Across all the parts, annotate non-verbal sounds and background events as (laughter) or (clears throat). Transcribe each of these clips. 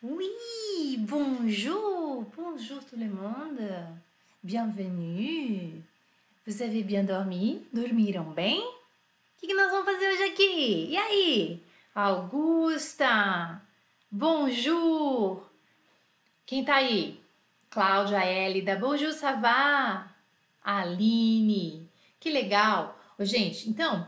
Oui, bonjour, bonjour tout le monde. Bienvenue. Vous avez bien dormi? Dormiram bem? O que, que nós vamos fazer hoje aqui? E aí? Augusta, bonjour. Quem tá aí? Cláudia Hélida, bonjour, ça va? Aline, que legal. Gente, então,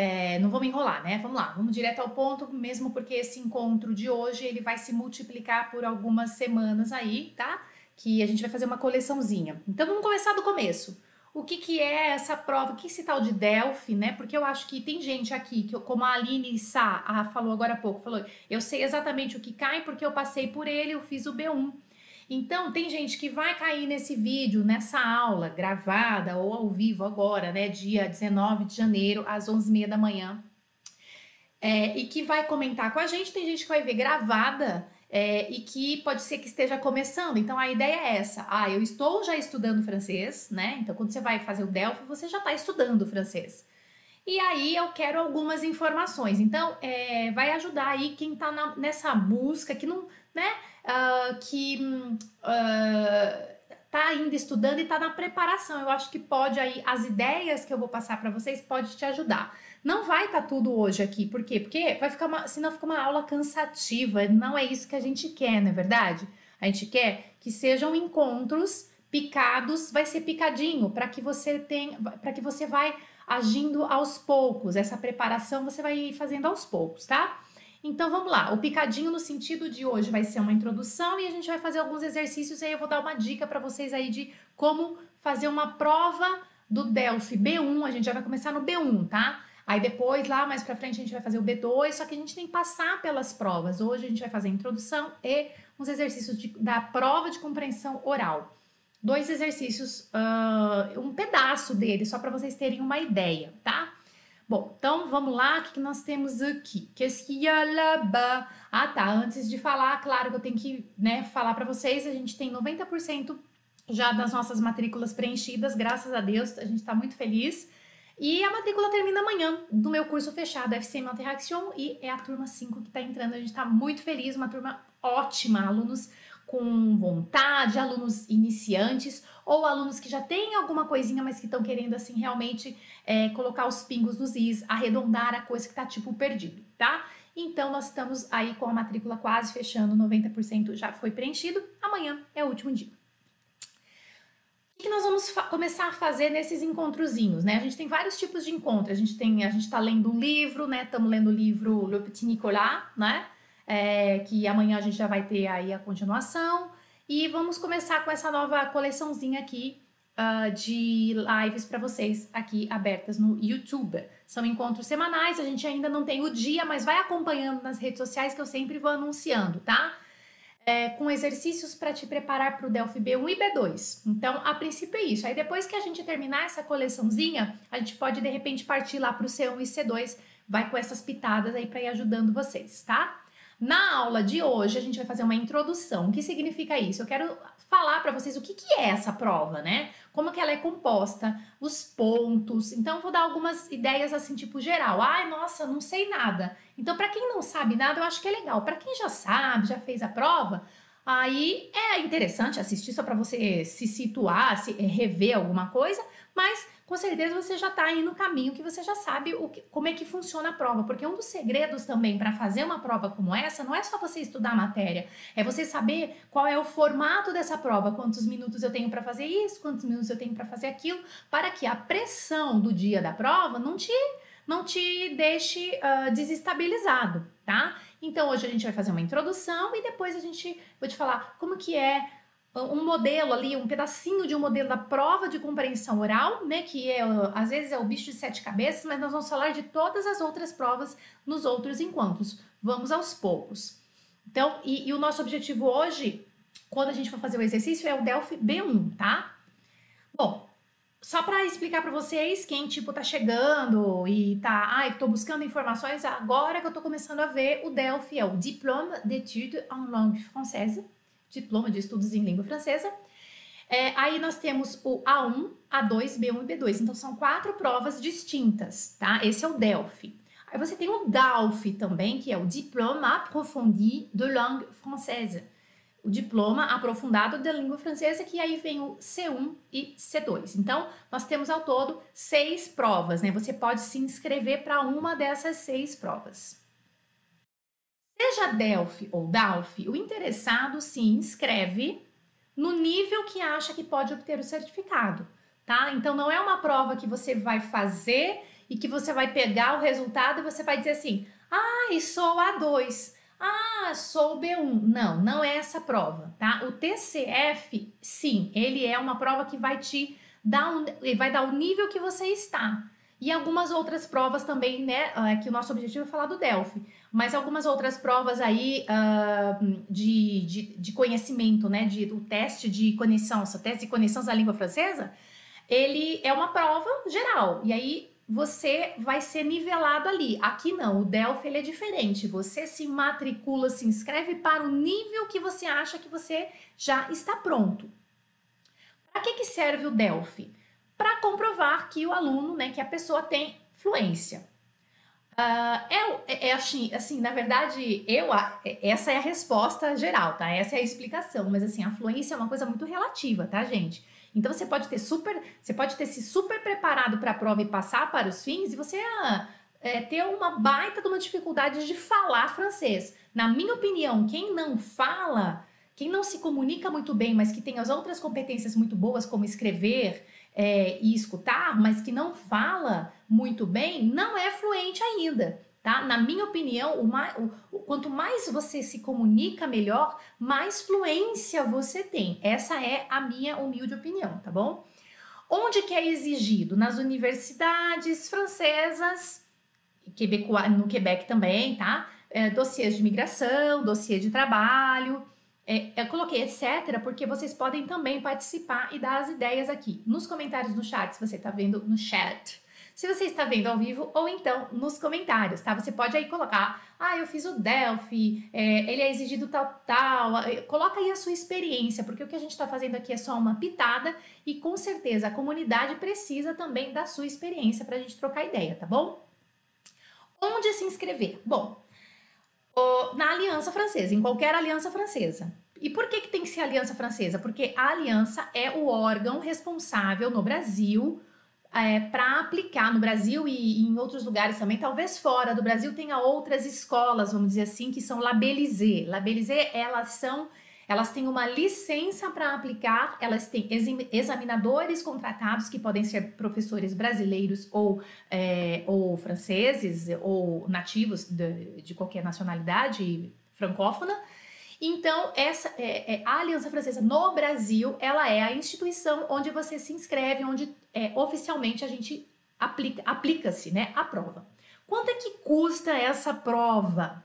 é, não vou me enrolar, né? Vamos lá, vamos direto ao ponto, mesmo porque esse encontro de hoje ele vai se multiplicar por algumas semanas aí, tá? Que a gente vai fazer uma coleçãozinha. Então vamos começar do começo. O que, que é essa prova? O que esse tal de Delphi, né? Porque eu acho que tem gente aqui, que como a Aline Sá a, falou agora há pouco, falou, eu sei exatamente o que cai porque eu passei por ele, eu fiz o B1. Então, tem gente que vai cair nesse vídeo, nessa aula gravada ou ao vivo agora, né, dia 19 de janeiro, às 11h30 da manhã, é, e que vai comentar com a gente. Tem gente que vai ver gravada é, e que pode ser que esteja começando. Então, a ideia é essa. Ah, eu estou já estudando francês, né? Então, quando você vai fazer o Delphi, você já está estudando francês. E aí eu quero algumas informações. Então, é, vai ajudar aí quem está nessa busca, que não, né? uh, que uh, tá ainda estudando e tá na preparação. Eu acho que pode aí, as ideias que eu vou passar para vocês pode te ajudar. Não vai estar tá tudo hoje aqui, por quê? Porque vai ficar uma, senão fica uma aula cansativa, não é isso que a gente quer, não é verdade? A gente quer que sejam encontros picados, vai ser picadinho, para que você tenha, para que você vai agindo aos poucos. Essa preparação você vai fazendo aos poucos, tá? Então vamos lá, o picadinho no sentido de hoje vai ser uma introdução e a gente vai fazer alguns exercícios e aí eu vou dar uma dica para vocês aí de como fazer uma prova do Delphi B1, a gente já vai começar no B1, tá? Aí depois, lá mais pra frente, a gente vai fazer o B2, só que a gente tem que passar pelas provas. Hoje a gente vai fazer a introdução e uns exercícios de, da prova de compreensão oral. Dois exercícios, uh, um pedaço dele, só para vocês terem uma ideia, tá? Bom, então vamos lá, o que, que nós temos aqui? Qu'est-ce qu'il y a là-bas? Ah, tá. Antes de falar, claro que eu tenho que né, falar para vocês, a gente tem 90% já das nossas matrículas preenchidas, graças a Deus, a gente está muito feliz. E a matrícula termina amanhã do meu curso fechado, FCM Interaction, e é a turma 5 que está entrando. A gente está muito feliz, uma turma ótima, alunos com vontade, alunos iniciantes ou alunos que já têm alguma coisinha, mas que estão querendo assim realmente é, colocar os pingos nos is, arredondar a coisa que está tipo perdido, tá? Então nós estamos aí com a matrícula quase fechando, 90% já foi preenchido. Amanhã é o último dia. O que nós vamos começar a fazer nesses encontrozinhos, né? A gente tem vários tipos de encontros. A gente tem, a gente está lendo um livro, né? Estamos lendo o livro Le Petit Nicolas, né? É, que amanhã a gente já vai ter aí a continuação. E vamos começar com essa nova coleçãozinha aqui uh, de lives para vocês aqui abertas no YouTube. São encontros semanais, a gente ainda não tem o dia, mas vai acompanhando nas redes sociais que eu sempre vou anunciando, tá? É, com exercícios para te preparar para o Delphi B1 e B2. Então, a princípio é isso. Aí depois que a gente terminar essa coleçãozinha, a gente pode de repente partir lá para o C1 e C2, vai com essas pitadas aí para ir ajudando vocês, tá? Na aula de hoje, a gente vai fazer uma introdução. O que significa isso? Eu quero falar para vocês o que, que é essa prova, né? Como que ela é composta, os pontos. Então, vou dar algumas ideias assim, tipo geral. Ai, nossa, não sei nada. Então, para quem não sabe nada, eu acho que é legal. Para quem já sabe, já fez a prova, aí é interessante assistir só para você se situar, se rever alguma coisa, mas com certeza você já está aí no caminho que você já sabe o que, como é que funciona a prova. Porque um dos segredos também para fazer uma prova como essa não é só você estudar a matéria, é você saber qual é o formato dessa prova, quantos minutos eu tenho para fazer isso, quantos minutos eu tenho para fazer aquilo, para que a pressão do dia da prova não te não te deixe uh, desestabilizado, tá? Então hoje a gente vai fazer uma introdução e depois a gente vou te falar como que é um modelo ali, um pedacinho de um modelo da prova de compreensão oral, né, que é, às vezes é o bicho de sete cabeças, mas nós vamos falar de todas as outras provas nos outros encontros. Vamos aos poucos. Então, e, e o nosso objetivo hoje, quando a gente for fazer o exercício, é o Delphi B1, tá? Bom, só para explicar para vocês, quem tipo tá chegando e tá, ai, tô buscando informações, agora que eu tô começando a ver, o Delphi é o Diplôme d'études en langue française diploma de estudos em língua francesa. É, aí nós temos o A1, A2, B1 e B2. Então são quatro provas distintas, tá? Esse é o Delphi. Aí você tem o DALF também, que é o Diplôme Approfondi de Langue Française. O diploma aprofundado da língua francesa, que aí vem o C1 e C2. Então, nós temos ao todo seis provas, né? Você pode se inscrever para uma dessas seis provas. Seja Delphi ou DALF, o interessado se inscreve no nível que acha que pode obter o certificado, tá? Então, não é uma prova que você vai fazer e que você vai pegar o resultado e você vai dizer assim: ah, e sou A2, ah, sou B1. Não, não é essa prova, tá? O TCF, sim, ele é uma prova que vai te dar um, vai dar o nível que você está. E algumas outras provas também, né? É que o nosso objetivo é falar do Delphi, mas algumas outras provas aí uh, de, de, de, conhecimento, né? De, o teste de conexão, o teste de conexão da língua francesa, ele é uma prova geral. E aí você vai ser nivelado ali. Aqui não, o Delphi ele é diferente. Você se matricula, se inscreve para o nível que você acha que você já está pronto. Para que, que serve o Delphi? Para comprovar que o aluno, né, que a pessoa tem fluência. Uh, é, é, assim, assim, na verdade, eu essa é a resposta geral, tá? Essa é a explicação, mas assim, a fluência é uma coisa muito relativa, tá, gente? Então você pode ter super, você pode ter se super preparado para a prova e passar para os fins e você ah, é, ter uma baita de uma dificuldade de falar francês. Na minha opinião, quem não fala, quem não se comunica muito bem, mas que tem as outras competências muito boas, como escrever é, e escutar, mas que não fala muito bem, não é fluente ainda tá? Na minha opinião, o mais, o, quanto mais você se comunica melhor, mais fluência você tem. Essa é a minha humilde opinião, tá bom? Onde que é exigido? Nas universidades francesas, no Quebec também, tá? É, dossiês de migração, dossiê de trabalho. É, eu coloquei etc, porque vocês podem também participar e dar as ideias aqui. Nos comentários do chat, se você está vendo no chat, se você está vendo ao vivo ou então nos comentários, tá? Você pode aí colocar, ah, eu fiz o Delphi, é, ele é exigido tal, tal. Coloca aí a sua experiência, porque o que a gente está fazendo aqui é só uma pitada e com certeza a comunidade precisa também da sua experiência para a gente trocar ideia, tá bom? Onde se inscrever? Bom, na Aliança Francesa, em qualquer Aliança Francesa. E por que, que tem que ser Aliança Francesa? Porque a Aliança é o órgão responsável no Brasil é, para aplicar no Brasil e, e, em outros lugares também, talvez fora do Brasil tenha outras escolas, vamos dizer assim, que são labelizé. Labelizé, elas são, elas têm uma licença para aplicar, elas têm examinadores contratados que podem ser professores brasileiros ou, é, ou franceses ou nativos de, de qualquer nacionalidade francófona então, essa é, é, a Aliança Francesa no Brasil, ela é a instituição onde você se inscreve, onde é, oficialmente a gente aplica, aplica-se, né, a prova. Quanto é que custa essa prova?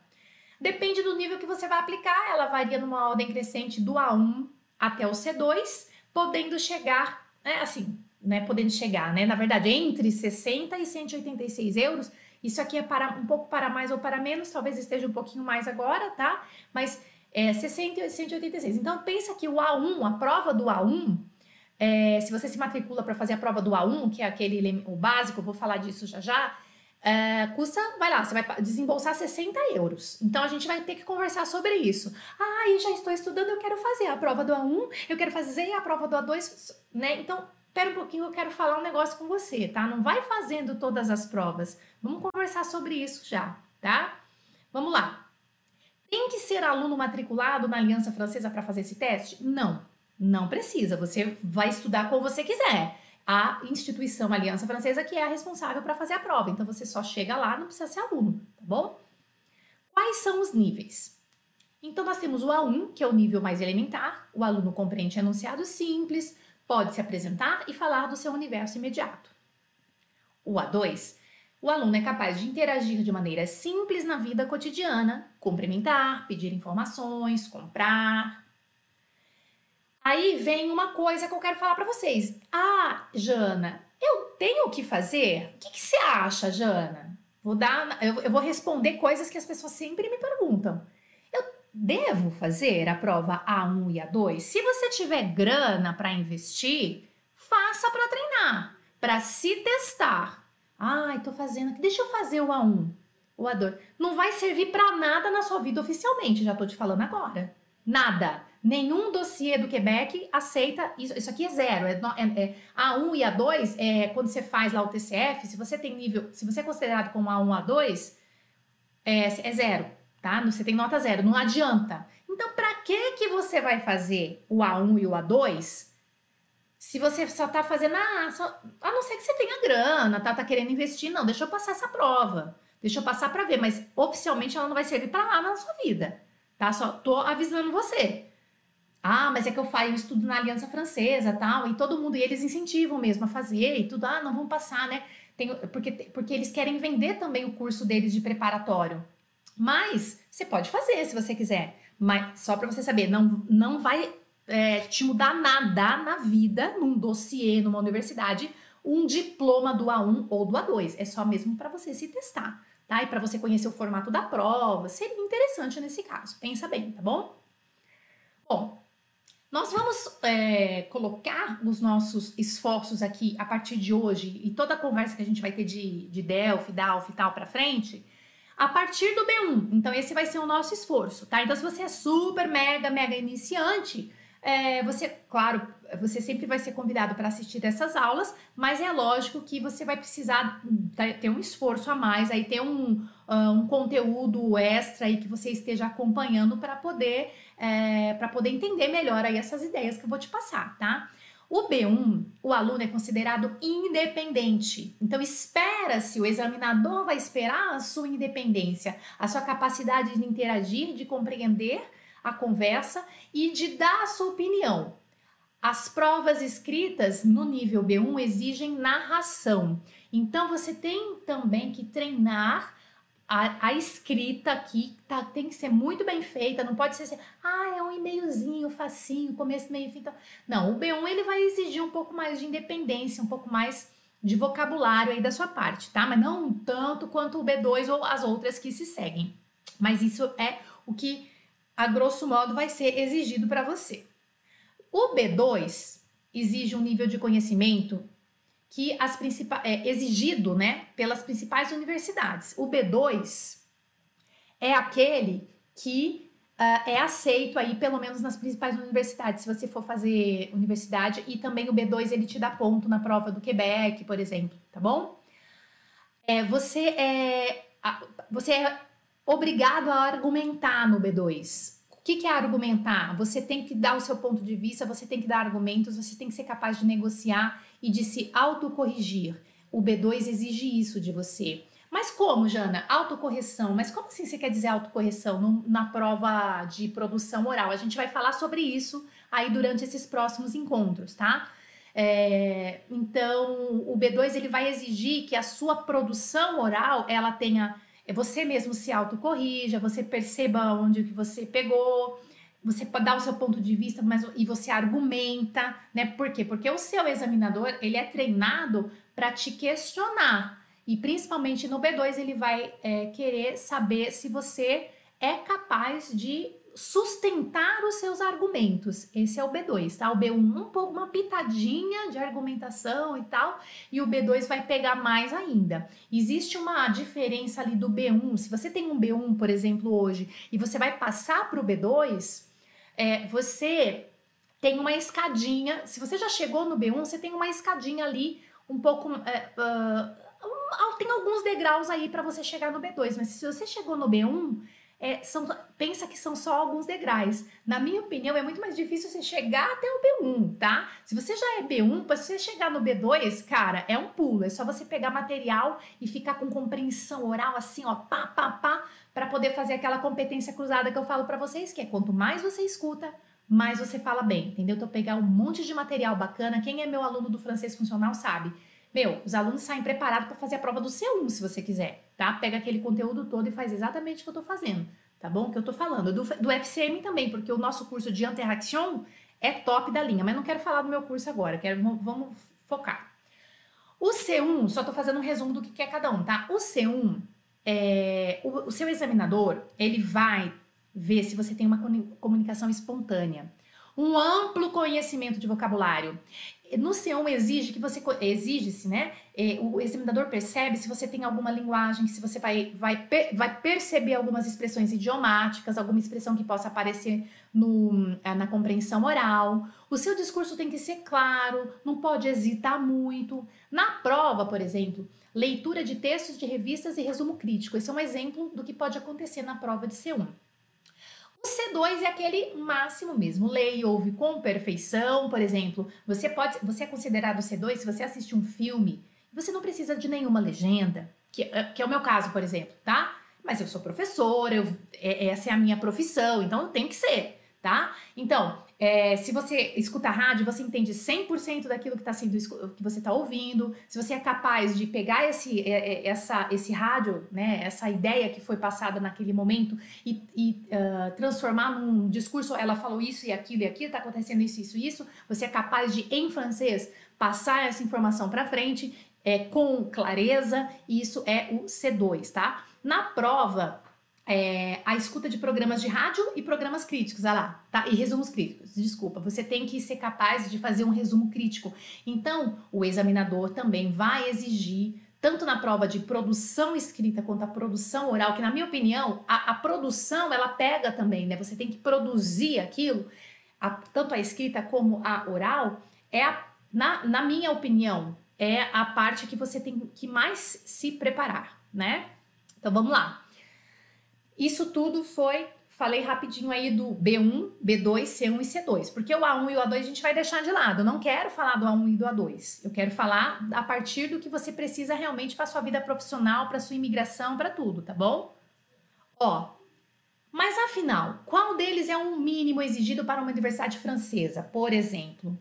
Depende do nível que você vai aplicar, ela varia numa ordem crescente do A1 até o C2, podendo chegar, né, assim, né, podendo chegar, né, na verdade, entre 60 e 186 euros. Isso aqui é para um pouco para mais ou para menos, talvez esteja um pouquinho mais agora, tá? Mas é 60 e 186. Então, pensa que o A1, a prova do A1, é, se você se matricula para fazer a prova do A1, que é aquele o básico, vou falar disso já já, é, custa, vai lá, você vai desembolsar 60 euros. Então a gente vai ter que conversar sobre isso. Ah, eu já estou estudando, eu quero fazer a prova do A1, eu quero fazer a prova do A2, né? Então, espera um pouquinho, eu quero falar um negócio com você, tá? Não vai fazendo todas as provas. Vamos conversar sobre isso já, tá? Vamos lá. Tem que ser aluno matriculado na Aliança Francesa para fazer esse teste? Não, não precisa. Você vai estudar como você quiser. A instituição Aliança Francesa que é a responsável para fazer a prova. Então você só chega lá, não precisa ser aluno, tá bom? Quais são os níveis? Então nós temos o A1, que é o nível mais elementar. O aluno compreende enunciado simples, pode se apresentar e falar do seu universo imediato. O A2 o aluno é capaz de interagir de maneira simples na vida cotidiana, cumprimentar, pedir informações, comprar. Aí vem uma coisa que eu quero falar para vocês. Ah, Jana, eu tenho o que fazer? O que, que você acha, Jana? Vou dar, eu, eu vou responder coisas que as pessoas sempre me perguntam. Eu devo fazer a prova A1 e A2? Se você tiver grana para investir, faça para treinar, para se testar Ai, tô fazendo aqui. Deixa eu fazer o A1. ou A2. Não vai servir para nada na sua vida oficialmente, já tô te falando agora. Nada. Nenhum dossiê do Quebec aceita isso. Isso aqui é zero. É, é, é A1 e A2 é quando você faz lá o TCF, se você tem nível, se você é considerado como A1 A2, é, é zero, tá? Você tem nota zero, não adianta. Então, para que que você vai fazer o A1 e o A2 se você só tá fazendo, ah, só, a não ser que você tenha grana, tá, tá querendo investir, não, deixa eu passar essa prova. Deixa eu passar para ver, mas oficialmente ela não vai servir para nada na sua vida, tá? Só tô avisando você. Ah, mas é que eu faço eu estudo na Aliança Francesa, tal, e todo mundo, e eles incentivam mesmo a fazer e tudo, ah, não vão passar, né? Tem, porque, porque eles querem vender também o curso deles de preparatório. Mas você pode fazer se você quiser. Mas só para você saber, não, não vai é, te mudar nada na vida, num dossiê, numa universidade, um diploma do A1 ou do A2. É só mesmo para você se testar, tá? E para você conhecer o formato da prova. Seria interessante nesse caso. Pensa bem, tá bom? Bom, nós vamos é, colocar os nossos esforços aqui a partir de hoje e toda a conversa que a gente vai ter de, de Delphi, Dalphi e tal para frente, a partir do B1. Então, esse vai ser o nosso esforço, tá? Então, se você é super, mega, mega iniciante, é, você, claro, você sempre vai ser convidado para assistir essas aulas, mas é lógico que você vai precisar ter um esforço a mais, aí ter um, uh, um conteúdo extra aí que você esteja acompanhando para poder, é, para poder entender melhor aí essas ideias que eu vou te passar, tá? O B1, o aluno é considerado independente. Então, espera-se, o examinador vai esperar a sua independência, a sua capacidade de interagir, de compreender a conversa e de dar a sua opinião. As provas escritas no nível B1 exigem narração. Então você tem também que treinar a, a escrita aqui, tá, tem que ser muito bem feita, não pode ser assim, ah, é um e-mailzinho facinho, começo, meio, fim. Então... Não, o B1 ele vai exigir um pouco mais de independência, um pouco mais de vocabulário aí da sua parte, tá? Mas não tanto quanto o B2 ou as outras que se seguem. Mas isso é o que a grosso modo, vai ser exigido para você. O B2 exige um nível de conhecimento que as principais é exigido, né, pelas principais universidades. O B2 é aquele que uh, é aceito aí pelo menos nas principais universidades, se você for fazer universidade e também o B2 ele te dá ponto na prova do Quebec, por exemplo, tá bom? É, você é você é obrigado a argumentar no B2. O que, é argumentar? Você tem que dar o seu ponto de vista, você tem que dar argumentos, você tem que ser capaz de negociar e de se autocorrigir. O B2 exige isso de você. Mas como, Jana? Autocorreção. Mas como assim você quer dizer autocorreção na prova de produção oral? A gente vai falar sobre isso aí durante esses próximos encontros, tá? É, então, o B2 ele vai exigir que a sua produção oral ela tenha você mesmo se autocorrija, você perceba onde que você pegou, você dá o seu ponto de vista, mas e você argumenta, né? Por quê? Porque o seu examinador, ele é treinado para te questionar. E principalmente no B2 ele vai é, querer saber se você é capaz de sustentar os seus argumentos. Esse é o B2, tá? O B1 um pouco uma pitadinha de argumentação e tal, e o B2 vai pegar mais ainda. Existe uma diferença ali do B1. Se você tem um B1, por exemplo, hoje, e você vai passar para o B2, é, você tem uma escadinha. Se você já chegou no B1, você tem uma escadinha ali um pouco. É, uh, tem alguns degraus aí para você chegar no B2, mas se você chegou no B1, é, são, pensa que são só alguns degraus. Na minha opinião, é muito mais difícil você chegar até o B1, tá? Se você já é B1, para você chegar no B2, cara, é um pulo. É só você pegar material e ficar com compreensão oral assim, ó, pá, pá, pá, para poder fazer aquela competência cruzada que eu falo para vocês, que é quanto mais você escuta, mais você fala bem, entendeu? Então, pegar um monte de material bacana. Quem é meu aluno do francês funcional sabe. Meu, os alunos saem preparados para fazer a prova do C1, se você quiser, tá? Pega aquele conteúdo todo e faz exatamente o que eu tô fazendo, tá bom? Que eu tô falando. Do, do FCM também, porque o nosso curso de interaction é top da linha, mas não quero falar do meu curso agora, quero, vamos focar. O C1, só tô fazendo um resumo do que é cada um, tá? O C1, é, o, o seu examinador, ele vai ver se você tem uma comunicação espontânea um amplo conhecimento de vocabulário. No C1 exige que você exige-se, né, é, o examinador percebe se você tem alguma linguagem, se você vai, vai, vai perceber algumas expressões idiomáticas, alguma expressão que possa aparecer no, é, na compreensão oral. O seu discurso tem que ser claro, não pode hesitar muito. Na prova, por exemplo, leitura de textos de revistas e resumo crítico. Esse é um exemplo do que pode acontecer na prova de C1. O C2 é aquele máximo mesmo. Leia ouve com perfeição, por exemplo. Você pode, você é considerado C2 se você assiste um filme, você não precisa de nenhuma legenda, que, é, que é o meu caso, por exemplo, tá? Mas eu sou professora, eu, é, essa é a minha profissão, então tem que ser, tá? Então, é, se você escuta rádio, você entende 100% daquilo que está sendo que você está ouvindo. Se você é capaz de pegar esse, é, essa, esse rádio, né, essa ideia que foi passada naquele momento e, e uh, transformar num discurso, ela falou isso e aquilo e aquilo, está acontecendo isso, isso, isso. Você é capaz de, em francês, passar essa informação para frente é, com clareza. E isso é o C2, tá? Na prova, é, a escuta de programas de rádio e programas críticos, olha lá, tá? E resumos críticos, desculpa. Você tem que ser capaz de fazer um resumo crítico. Então, o examinador também vai exigir, tanto na prova de produção escrita quanto a produção oral, que na minha opinião, a, a produção ela pega também, né? Você tem que produzir aquilo, a, tanto a escrita como a oral, é a, na, na minha opinião, é a parte que você tem que mais se preparar, né? Então vamos lá. Isso tudo foi, falei rapidinho aí do B1, B2, C1 e C2, porque o A1 e o A2 a gente vai deixar de lado. Eu não quero falar do A1 e do A2. Eu quero falar a partir do que você precisa realmente para sua vida profissional, para sua imigração, para tudo, tá bom? Ó, mas afinal, qual deles é um mínimo exigido para uma universidade francesa, por exemplo?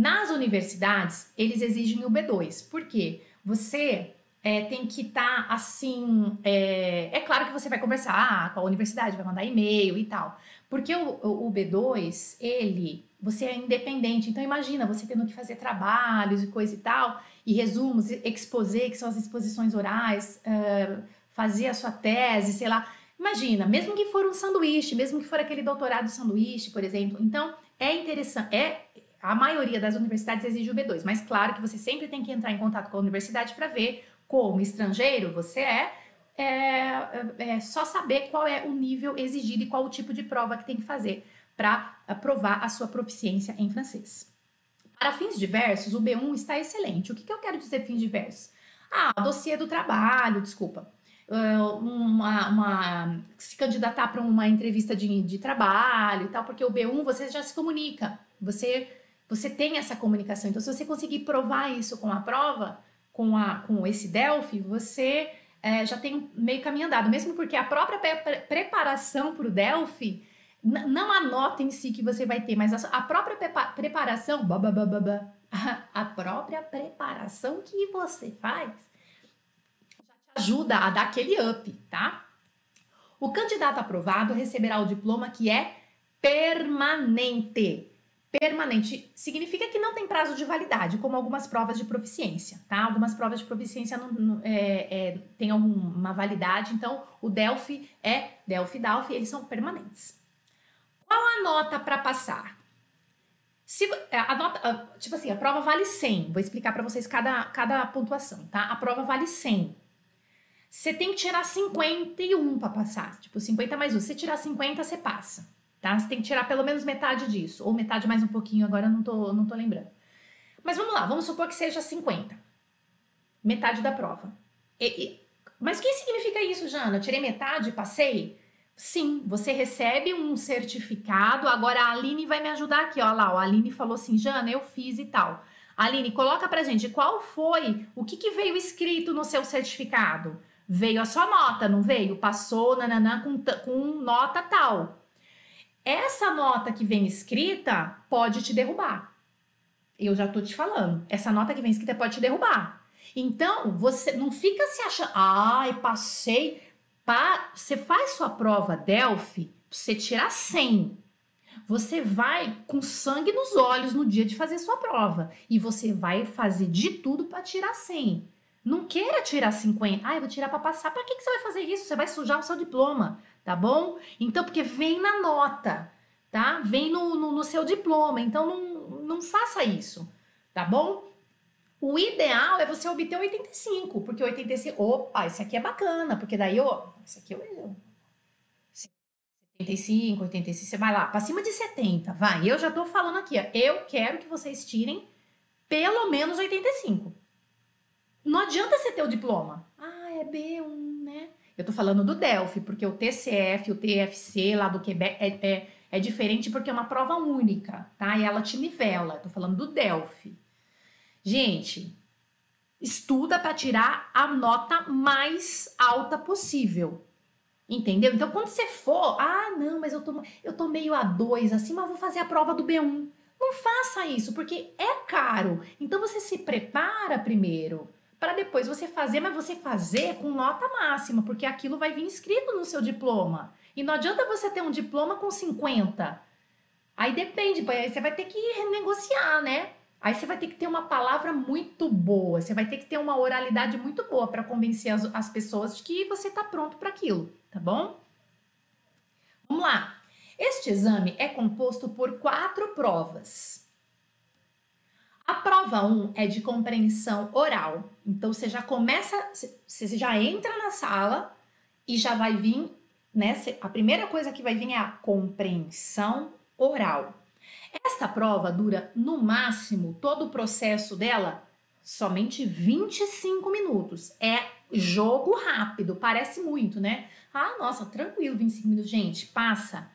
Nas universidades, eles exigem o B2. Por quê? Você é, tem que estar tá, assim. É, é, claro que você vai conversar com a universidade, vai mandar e-mail e tal. Porque o, o, B2, ele, você é independente. Então, imagina você tendo que fazer trabalhos e coisa e tal, e resumos, exposé, que são as exposições orais, uh, fazer a sua tese, sei lá. Imagina, mesmo que for um sanduíche, mesmo que for aquele doutorado sanduíche, por exemplo. Então, é interessante. É, a maioria das universidades exige o B2, mas claro que você sempre tem que entrar em contato com a universidade para ver como estrangeiro você é, é, é, é, só saber qual é o nível exigido e qual o tipo de prova que tem que fazer para provar a sua proficiência em francês. Para fins diversos, o B1 está excelente. O que, que eu quero dizer fins diversos? Ah, dossiê do trabalho, desculpa. Uh, uma, uma, se candidatar para uma entrevista de, de trabalho e tal, porque o B1 você já se comunica, você, você tem essa comunicação. Então, se você conseguir provar isso com a prova, com, a, com esse Delphi, você é, já tem meio caminho andado, mesmo porque a própria pre preparação para o Delphi, não a nota em si que você vai ter, mas a, a própria preparação, (laughs) a própria preparação que você faz, ajuda a dar aquele up, tá? O candidato aprovado receberá o diploma que é permanente permanente significa que não tem prazo de validade, como algumas provas de proficiência, tá? Algumas provas de proficiência não, não é, é, alguma validade, então o Delphi é Delphi e Delphi, eles são permanentes. Qual a nota para passar? Se é, a nota, tipo assim, a prova vale 100. Vou explicar para vocês cada, cada pontuação, tá? A prova vale 100. Você tem que tirar 51 para passar. Tipo, 50 mais 1. Se tirar 50, você passa tá? Você tem que tirar pelo menos metade disso, ou metade mais um pouquinho, agora eu não tô, não tô lembrando. Mas vamos lá, vamos supor que seja 50. Metade da prova. E, e, mas o que significa isso, Jana? Eu tirei metade, passei? Sim, você recebe um certificado. Agora a Aline vai me ajudar aqui, ó lá. A Aline falou assim: Jana, eu fiz e tal. Aline, coloca pra gente qual foi, o que, que veio escrito no seu certificado? Veio a sua nota, não veio? Passou, nananã, com, com nota tal. Essa nota que vem escrita pode te derrubar. Eu já tô te falando. Essa nota que vem escrita pode te derrubar. Então, você não fica se achando, ai, passei. Pa... Você faz sua prova Delphi, você tirar 100. Você vai com sangue nos olhos no dia de fazer sua prova. E você vai fazer de tudo para tirar 100. Não queira tirar 50. Ah, eu vou tirar para passar. Para que, que você vai fazer isso? Você vai sujar o seu diploma tá bom? Então, porque vem na nota, tá? Vem no, no, no seu diploma, então não, não faça isso, tá bom? O ideal é você obter 85, porque 85, opa, esse aqui é bacana, porque daí, ó, esse aqui eu 85, 86, você vai lá, para cima de 70, vai. Eu já tô falando aqui, ó, eu quero que vocês tirem pelo menos 85. Não adianta você ter o diploma. Ah, é B1, né? Eu tô falando do Delphi, porque o TCF, o TFC lá do Quebec é, é, é diferente porque é uma prova única, tá? E ela te nivela. Tô falando do Delphi. Gente, estuda para tirar a nota mais alta possível. Entendeu? Então, quando você for, ah, não, mas eu tô, eu tô meio a dois assim, mas vou fazer a prova do B1. Não faça isso, porque é caro. Então, você se prepara primeiro para depois você fazer, mas você fazer com nota máxima, porque aquilo vai vir escrito no seu diploma. E não adianta você ter um diploma com 50. Aí depende, aí você vai ter que renegociar, né? Aí você vai ter que ter uma palavra muito boa, você vai ter que ter uma oralidade muito boa para convencer as, as pessoas de que você está pronto para aquilo, tá bom? Vamos lá. Este exame é composto por quatro provas. A prova 1 um é de compreensão oral. Então você já começa, você já entra na sala e já vai vir, né? A primeira coisa que vai vir é a compreensão oral. Esta prova dura no máximo todo o processo dela somente 25 minutos. É jogo rápido, parece muito, né? Ah, nossa, tranquilo, 25 minutos. Gente, passa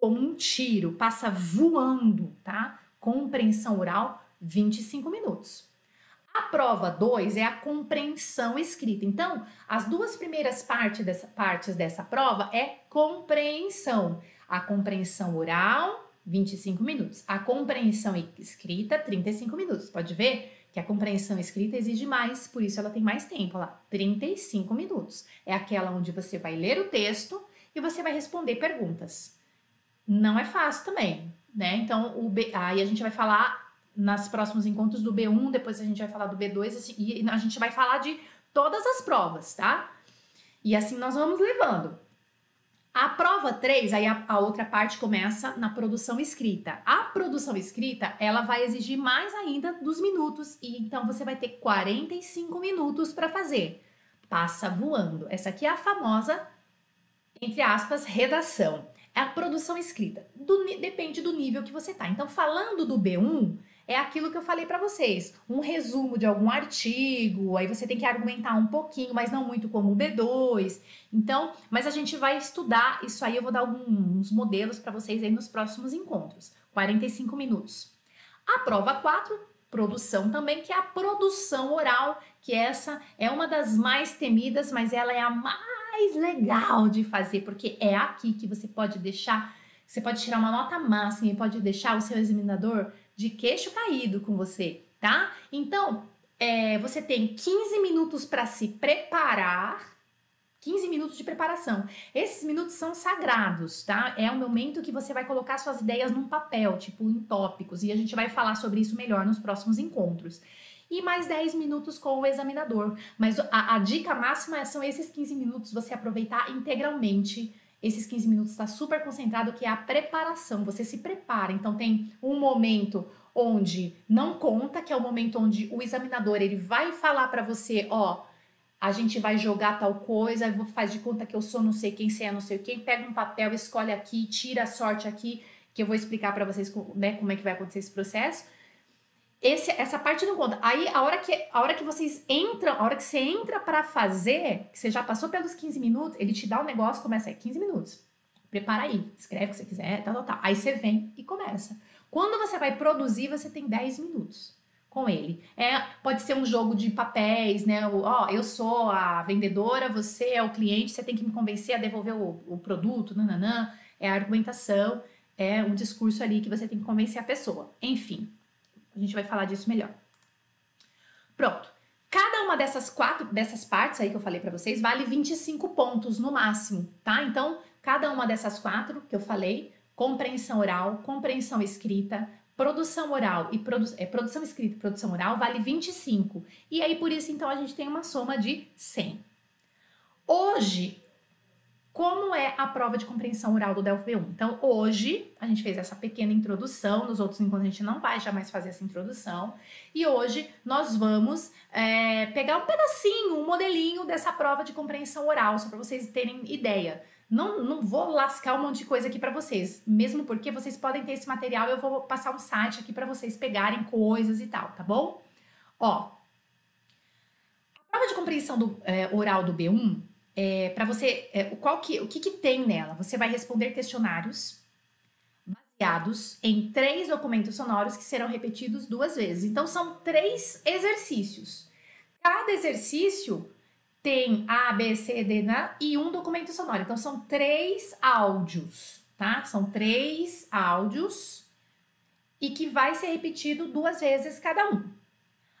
como um tiro, passa voando, tá? Compreensão oral, 25 minutos. A prova 2 é a compreensão escrita. Então, as duas primeiras partes dessa, partes dessa prova é compreensão. A compreensão oral 25 minutos. A compreensão escrita, 35 minutos. Pode ver que a compreensão escrita exige mais, por isso ela tem mais tempo lá, 35 minutos. É aquela onde você vai ler o texto e você vai responder perguntas. Não é fácil também, né? Então, o aí a gente vai falar nas próximos encontros do B1, depois a gente vai falar do B2 assim, e a gente vai falar de todas as provas, tá? E assim nós vamos levando. A prova 3, aí a, a, outra parte começa na produção escrita. A produção escrita, ela vai exigir mais ainda dos minutos, e então você vai ter 45 minutos para fazer. Passa voando. Essa aqui é a famosa, entre aspas, redação. É a produção escrita. Do, depende do nível que você tá. Então, falando do B1, é aquilo que eu falei para vocês, um resumo de algum artigo, aí você tem que argumentar um pouquinho, mas não muito como o B2. Então, mas a gente vai estudar isso aí, eu vou dar alguns modelos para vocês aí nos próximos encontros. 45 minutos. A prova 4, produção também, que é a produção oral, que essa é uma das mais temidas, mas ela é a mais legal de fazer, porque é aqui que você pode deixar, você pode tirar uma nota máxima e pode deixar o seu examinador de queixo caído com você, tá? Então, é, você tem 15 minutos para se preparar. 15 minutos de preparação. Esses minutos são sagrados, tá? É o momento que você vai colocar suas ideias num papel, tipo em tópicos, e a gente vai falar sobre isso melhor nos próximos encontros. E mais 10 minutos com o examinador. Mas a, a dica máxima são esses 15 minutos você aproveitar integralmente esses 15 minutos está super concentrado, que é a preparação. Você se prepara. Então tem um momento onde não conta, que é o momento onde o examinador ele vai falar para você, ó, a gente vai jogar tal coisa, faz de conta que eu sou não sei quem, você é não sei quem, pega um papel, escolhe aqui, tira a sorte aqui, que eu vou explicar para vocês né, como é que vai acontecer esse processo. Esse, essa parte não conta. Aí, a hora, que, a hora que vocês entram, a hora que você entra para fazer, que você já passou pelos 15 minutos, ele te dá o um negócio, começa aí, 15 minutos. Prepara aí, escreve o que você quiser, tal, tal, tal. Aí você vem e começa. Quando você vai produzir, você tem 10 minutos com ele. É, pode ser um jogo de papéis, né? Ó, oh, eu sou a vendedora, você é o cliente, você tem que me convencer a devolver o, o produto, nananã. É a argumentação, é um discurso ali que você tem que convencer a pessoa. Enfim, a gente vai falar disso melhor. Pronto. Cada uma dessas quatro, dessas partes aí que eu falei para vocês, vale 25 pontos no máximo, tá? Então, cada uma dessas quatro que eu falei, compreensão oral, compreensão escrita, produção oral e produ é, produção escrita e produção oral vale 25. E aí, por isso, então, a gente tem uma soma de 100. Hoje, como é a prova de compreensão oral do DELF B1. Então, hoje, a gente fez essa pequena introdução, nos outros encontros a gente não vai jamais fazer essa introdução, e hoje nós vamos é, pegar um pedacinho, um modelinho dessa prova de compreensão oral, só para vocês terem ideia. Não, não vou lascar um monte de coisa aqui para vocês, mesmo porque vocês podem ter esse material, eu vou passar um site aqui para vocês pegarem coisas e tal, tá bom? Ó, a prova de compreensão do, é, oral do B1 é, para você, é, qual que, o que, que tem nela? Você vai responder questionários baseados em três documentos sonoros que serão repetidos duas vezes. Então, são três exercícios. Cada exercício tem A, B, C, D né? e um documento sonoro. Então, são três áudios, tá? São três áudios e que vai ser repetido duas vezes cada um.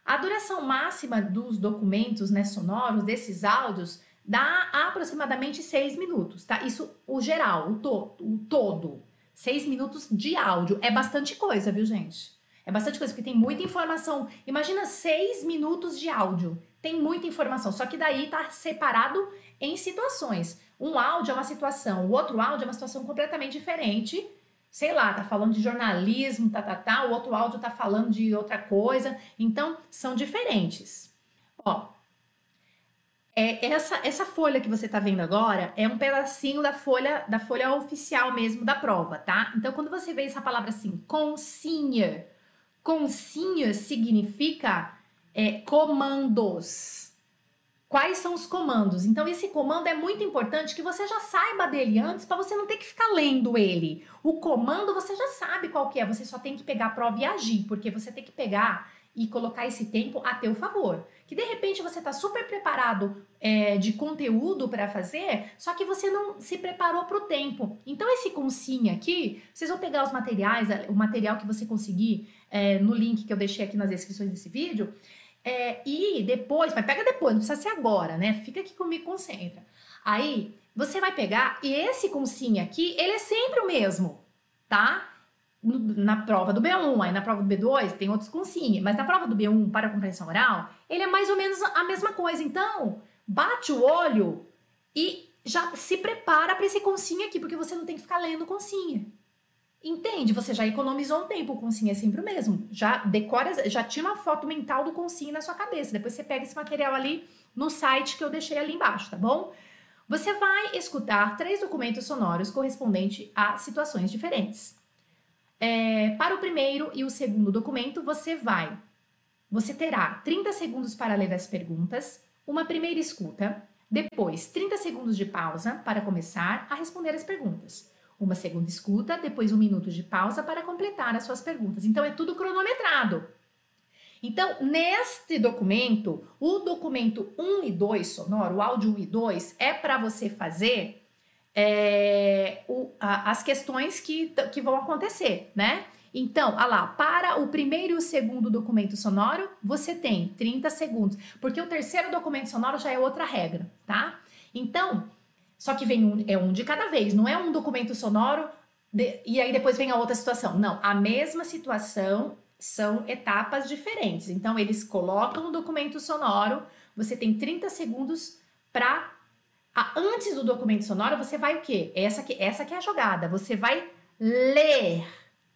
A duração máxima dos documentos né, sonoros, desses áudios, dá aproximadamente seis minutos, tá? Isso o geral, o, to o todo. Seis minutos de áudio. É bastante coisa, viu, gente? É bastante coisa, porque tem muita informação. Imagina seis minutos de áudio. Tem muita informação, só que daí tá separado em situações. Um áudio é uma situação, o outro áudio é uma situação completamente diferente. Sei lá, tá falando de jornalismo, tá, tá, tá. O outro áudio tá falando de outra coisa. Então, são diferentes. Ó, é, essa, essa folha que você está vendo agora é um pedacinho da folha da folha oficial mesmo da prova, tá? Então, quando você vê essa palavra assim, consinha, consinha significa é, comandos. Quais são os comandos? Então, esse comando é muito importante que você já saiba dele antes para você não ter que ficar lendo ele. O comando você já sabe qual que é, você só tem que pegar a prova e agir, porque você tem que pegar e colocar esse tempo a teu favor. Que de repente você está super preparado é, de conteúdo para fazer, só que você não se preparou para o tempo. Então, esse consinha aqui, vocês vão pegar os materiais, o material que você conseguir é, no link que eu deixei aqui nas descrições desse vídeo. É, e depois, mas pega depois, não precisa ser agora, né? Fica aqui comigo, concentra. Aí, você vai pegar, e esse consinha aqui, ele é sempre o mesmo, tá? Na prova do B1, aí na prova do B2 tem outros com sim, mas na prova do B1 para compreensão oral, ele é mais ou menos a mesma coisa. Então, bate o olho e já se prepara para esse consinha aqui, porque você não tem que ficar lendo consinha. Entende? Você já economizou um tempo, o consinha é sempre o mesmo. Já decora, já tira uma foto mental do consinha na sua cabeça. Depois você pega esse material ali no site que eu deixei ali embaixo, tá bom? Você vai escutar três documentos sonoros correspondentes a situações diferentes. É, para o primeiro e o segundo documento, você vai. Você terá 30 segundos para ler as perguntas, uma primeira escuta, depois 30 segundos de pausa para começar a responder as perguntas. Uma segunda escuta, depois um minuto de pausa para completar as suas perguntas. Então é tudo cronometrado. Então, neste documento, o documento 1 e 2 sonoro, o áudio 1 e 2, é para você fazer é, o, a, as questões que, que vão acontecer, né? Então, olha lá, para o primeiro e o segundo documento sonoro, você tem 30 segundos, porque o terceiro documento sonoro já é outra regra, tá? Então, só que vem um, é um de cada vez, não é um documento sonoro de, e aí depois vem a outra situação. Não, a mesma situação são etapas diferentes. Então, eles colocam o documento sonoro, você tem 30 segundos para antes do documento sonoro, você vai o quê? Essa que essa que é a jogada. Você vai ler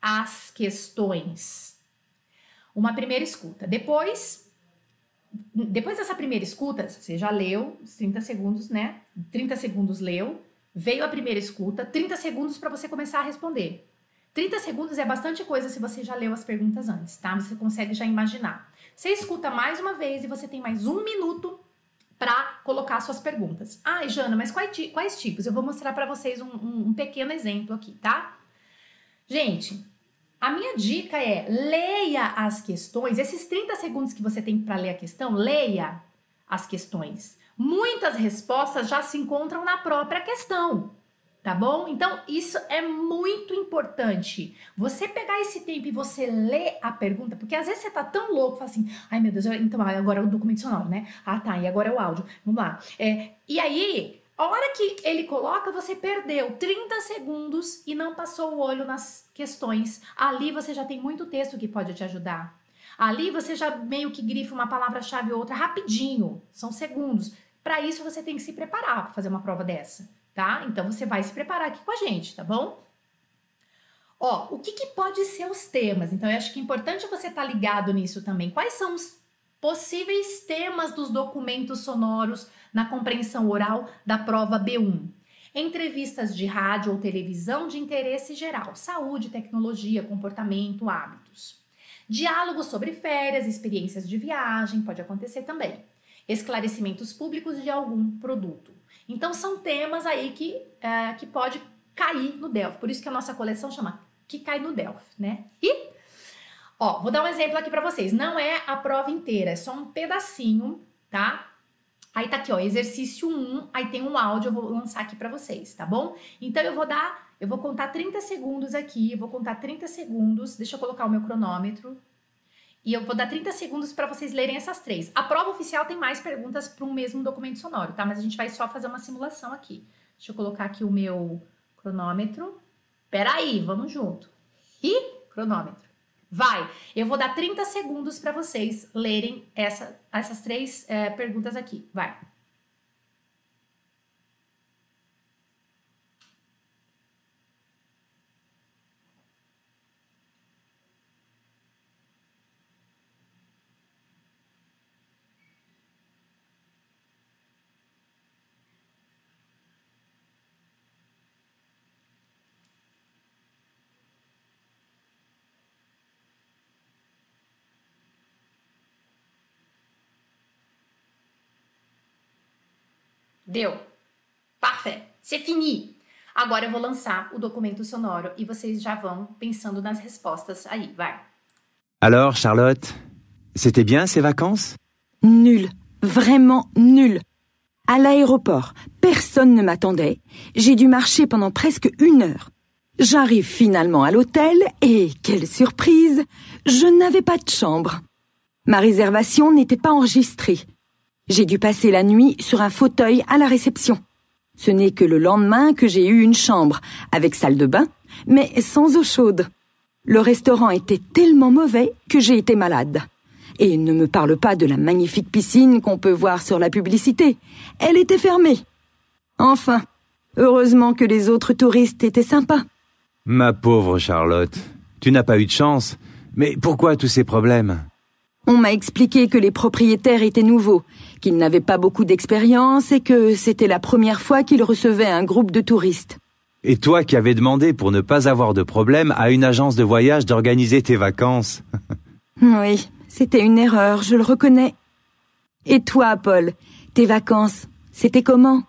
as questões. Uma primeira escuta. Depois, depois dessa primeira escuta, você já leu 30 segundos, né? 30 segundos leu, veio a primeira escuta, 30 segundos para você começar a responder. 30 segundos é bastante coisa se você já leu as perguntas antes, tá? Você consegue já imaginar. Você escuta mais uma vez e você tem mais um minuto para colocar suas perguntas. Ai, Jana, mas quais, quais tipos? Eu vou mostrar para vocês um, um, um pequeno exemplo aqui, tá? Gente, a minha dica é leia as questões. Esses 30 segundos que você tem para ler a questão, leia as questões. Muitas respostas já se encontram na própria questão tá bom? Então, isso é muito importante. Você pegar esse tempo e você ler a pergunta, porque às vezes você tá tão louco, fala assim, ai meu Deus, então agora é o documento sonoro, né? Ah, tá, e agora é o áudio. Vamos lá. É, e aí, a hora que ele coloca, você perdeu 30 segundos e não passou o olho nas questões. Ali você já tem muito texto que pode te ajudar. Ali você já meio que grifa uma palavra-chave ou outra rapidinho, são segundos. Para isso você tem que se preparar para fazer uma prova dessa tá? Então você vai se preparar aqui com a gente, tá bom? Ó, o que, que pode ser os temas? Então eu acho que é importante você estar tá ligado nisso também. Quais são os possíveis temas dos documentos sonoros na compreensão oral da prova B1? Entrevistas de rádio ou televisão de interesse geral, saúde, tecnologia, comportamento, hábitos. Diálogos sobre férias, experiências de viagem, pode acontecer também. Esclarecimentos públicos de algum produto. Então são temas aí que, é, que pode cair no Delphi. Por isso que a nossa coleção chama Que Cai no Delphi, né? E, ó, vou dar um exemplo aqui para vocês. Não é a prova inteira, é só um pedacinho, tá? Aí tá aqui, ó, exercício 1, aí tem um áudio, eu vou lançar aqui para vocês, tá bom? Então eu vou dar, eu vou contar 30 segundos aqui, vou contar 30 segundos, deixa eu colocar o meu cronômetro. E eu vou dar 30 segundos para vocês lerem essas três. A prova oficial tem mais perguntas para um mesmo documento sonoro, tá? Mas a gente vai só fazer uma simulação aqui. Deixa eu colocar aqui o meu cronômetro. Peraí, vamos junto. E cronômetro. Vai! Eu vou dar 30 segundos para vocês lerem essa, essas três é, perguntas aqui. Vai! Deu. Parfait. C'est fini. Agora eu vou lançar o documento sonoro e vocês já vão pensando nas respostas aí. Vai. Alors, Charlotte, c'était bien ces vacances? Nul. Vraiment nul. À l'aéroport, personne ne m'attendait. J'ai dû marcher pendant presque une heure. J'arrive finalement à l'hôtel et, quelle surprise, je n'avais pas de chambre. Ma réservation n'était pas enregistrée. J'ai dû passer la nuit sur un fauteuil à la réception. Ce n'est que le lendemain que j'ai eu une chambre, avec salle de bain, mais sans eau chaude. Le restaurant était tellement mauvais que j'ai été malade. Et ne me parle pas de la magnifique piscine qu'on peut voir sur la publicité. Elle était fermée. Enfin, heureusement que les autres touristes étaient sympas. Ma pauvre Charlotte, tu n'as pas eu de chance. Mais pourquoi tous ces problèmes? On m'a expliqué que les propriétaires étaient nouveaux, qu'ils n'avaient pas beaucoup d'expérience et que c'était la première fois qu'ils recevaient un groupe de touristes. Et toi qui avais demandé pour ne pas avoir de problème à une agence de voyage d'organiser tes vacances. (laughs) oui, c'était une erreur, je le reconnais. Et toi, Paul, tes vacances, c'était comment?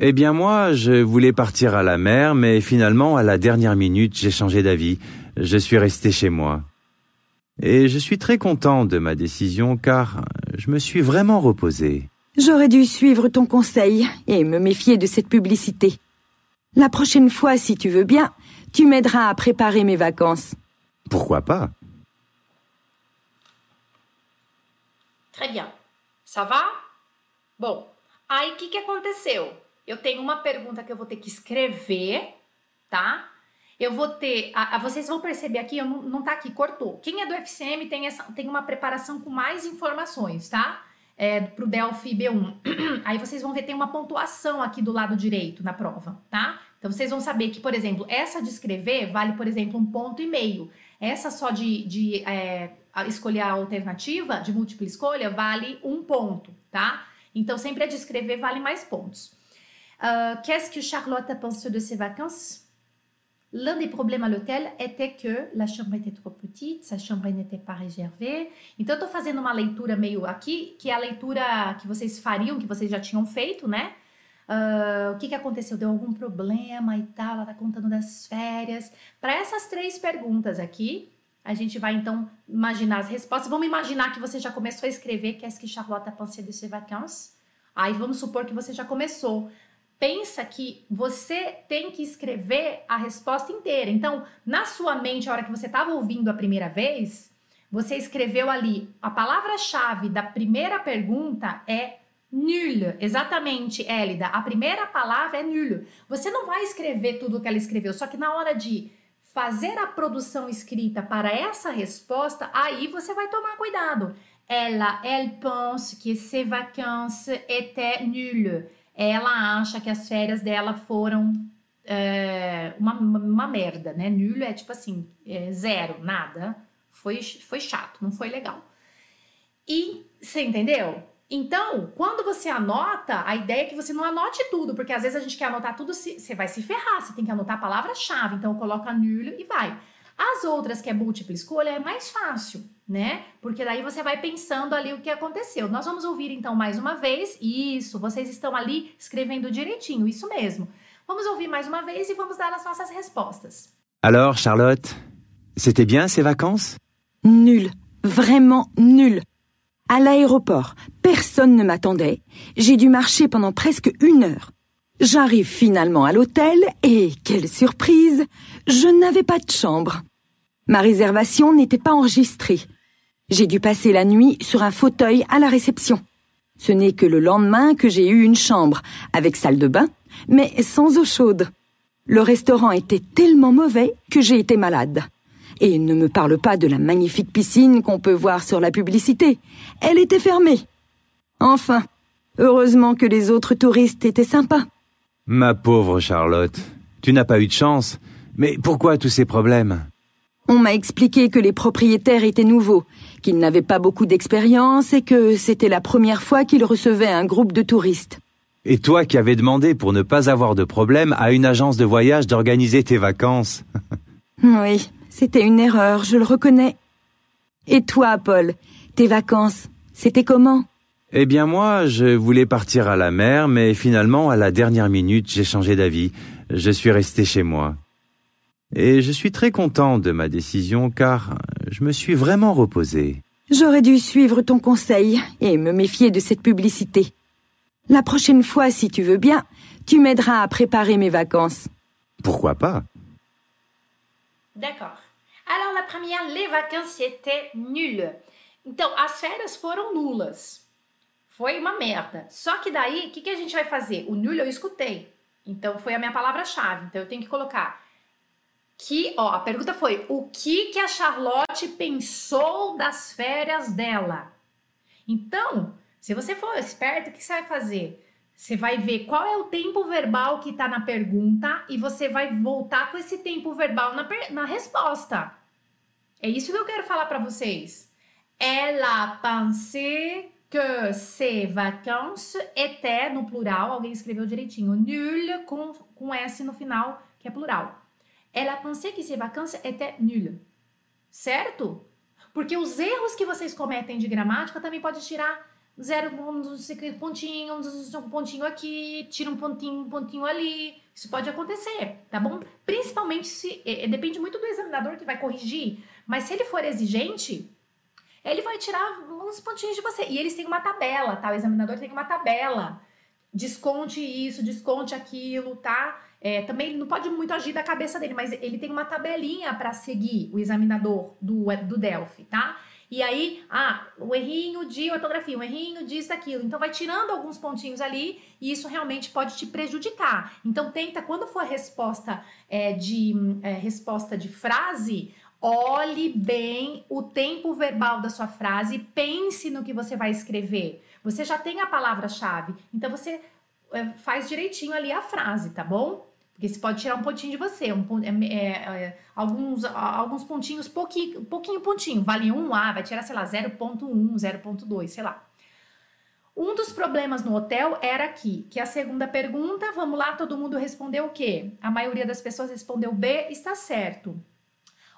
Eh bien moi, je voulais partir à la mer, mais finalement, à la dernière minute, j'ai changé d'avis. Je suis resté chez moi. Et je suis très content de ma décision car je me suis vraiment reposé. J'aurais dû suivre ton conseil et me méfier de cette publicité. La prochaine fois, si tu veux bien, tu m'aideras à préparer mes vacances. Pourquoi pas? Très bien. Ça va? Bom, aí o que, que aconteceu? Eu tenho uma pergunta que eu vou ter que escrever, tá? Eu vou ter. A, a, vocês vão perceber aqui, eu não, não tá aqui, cortou. Quem é do FCM tem, essa, tem uma preparação com mais informações, tá? É, pro Delphi B1. (clears throat) Aí vocês vão ver, tem uma pontuação aqui do lado direito na prova, tá? Então vocês vão saber que, por exemplo, essa de escrever vale, por exemplo, um ponto e meio. Essa só de, de é, escolher a alternativa, de múltipla escolha, vale um ponto, tá? Então sempre a de escrever vale mais pontos. Uh, Qu'est-ce que Charlotte a pensé de ses vacances? L'un des problèmes à l'hôtel était que la chambre était trop petite, sa chambre n'était pas réservée. Então, tô fazendo uma leitura meio aqui, que é a leitura que vocês fariam, que vocês já tinham feito, né? Uh, o que, que aconteceu? Deu algum problema e tal? Ela tá contando das férias. Para essas três perguntas aqui, a gente vai então imaginar as respostas. Vamos imaginar que você já começou a escrever Qu'est-ce que Charlotte a pensé de ses vacances? Aí vamos supor que você já começou pensa que você tem que escrever a resposta inteira. Então, na sua mente, a hora que você estava ouvindo a primeira vez, você escreveu ali a palavra-chave da primeira pergunta é nul. Exatamente, Elida. A primeira palavra é nul. Você não vai escrever tudo o que ela escreveu, só que na hora de fazer a produção escrita para essa resposta, aí você vai tomar cuidado. Ela, elle pense que ses vacances étaient nulles ela acha que as férias dela foram é, uma, uma, merda, né? Nulo é tipo assim, é zero, nada. Foi, foi chato, não foi legal. E você entendeu? Então, quando você anota, a ideia é que você não anote tudo, porque às vezes a gente quer anotar tudo, você vai se ferrar, você tem que anotar a palavra-chave. Então, coloca nulo e vai. As outras, que é múltipla escolha, é mais fácil, né? Porque daí você vai pensando ali o que aconteceu. Nós vamos ouvir então mais uma vez. Isso, vocês estão ali escrevendo direitinho, isso mesmo. Vamos ouvir mais uma vez e vamos dar as nossas respostas. Alors, Charlotte, c'était bien ces vacances Nul, vraiment nul. À l'aéroport, personne ne m'attendait. J'ai dû marcher pendant presque une heure. J'arrive finalement à l'hôtel et, quelle surprise, je n'avais pas de chambre. Ma réservation n'était pas enregistrée. J'ai dû passer la nuit sur un fauteuil à la réception. Ce n'est que le lendemain que j'ai eu une chambre, avec salle de bain, mais sans eau chaude. Le restaurant était tellement mauvais que j'ai été malade. Et ne me parle pas de la magnifique piscine qu'on peut voir sur la publicité. Elle était fermée. Enfin, heureusement que les autres touristes étaient sympas. Ma pauvre Charlotte, tu n'as pas eu de chance. Mais pourquoi tous ces problèmes? On m'a expliqué que les propriétaires étaient nouveaux, qu'ils n'avaient pas beaucoup d'expérience et que c'était la première fois qu'ils recevaient un groupe de touristes. Et toi qui avais demandé pour ne pas avoir de problème à une agence de voyage d'organiser tes vacances. (laughs) oui, c'était une erreur, je le reconnais. Et toi, Paul, tes vacances, c'était comment? Eh bien moi, je voulais partir à la mer, mais finalement, à la dernière minute, j'ai changé d'avis. Je suis resté chez moi. Et je suis très content de ma décision car je me suis vraiment reposé. J'aurais dû suivre ton conseil et me méfier de cette publicité. La prochaine fois, si tu veux bien, tu m'aideras à préparer mes vacances. Pourquoi pas? D'accord. Alors la première, les vacances étaient nulles. Então, as férias foram nulas. Foi uma merda. Só que daí, o que, que a gente vai fazer? O nulo eu escutei. Então foi a minha palavra-chave. Então eu tenho que colocar que, ó, a pergunta foi: o que que a Charlotte pensou das férias dela? Então, se você for esperto, o que você vai fazer? Você vai ver qual é o tempo verbal que está na pergunta e você vai voltar com esse tempo verbal na, na resposta. É isso que eu quero falar para vocês. Ela pensait que ces vacances étaient, no plural, alguém escreveu direitinho, nul com, com S no final, que é plural. Ela pensait que ces vacances étaient nulles. Certo? Porque os erros que vocês cometem de gramática também pode tirar zero pontinho, um pontinho aqui, tira um pontinho, um pontinho ali. Isso pode acontecer, tá bom? Principalmente se é, depende muito do examinador que vai corrigir, mas se ele for exigente, ele vai tirar uns pontinhos de você. E eles têm uma tabela, tá? O examinador tem uma tabela. Desconte isso, desconte aquilo, tá? É, também ele não pode muito agir da cabeça dele, mas ele tem uma tabelinha para seguir o examinador do, do Delphi, tá? E aí, ah, o errinho de ortografia, o errinho disso, daquilo. Então, vai tirando alguns pontinhos ali e isso realmente pode te prejudicar. Então, tenta, quando for resposta é, de é, resposta de frase, Olhe bem o tempo verbal da sua frase, pense no que você vai escrever. Você já tem a palavra-chave, então você é, faz direitinho ali a frase, tá bom? Porque você pode tirar um pontinho de você, um, é, é, é, alguns, alguns pontinhos, pouquinho, pouquinho pontinho. Vale um A, vai tirar, sei lá, 0.1, 0.2, sei lá. Um dos problemas no hotel era aqui, que a segunda pergunta, vamos lá, todo mundo respondeu o quê? A maioria das pessoas respondeu B, está certo.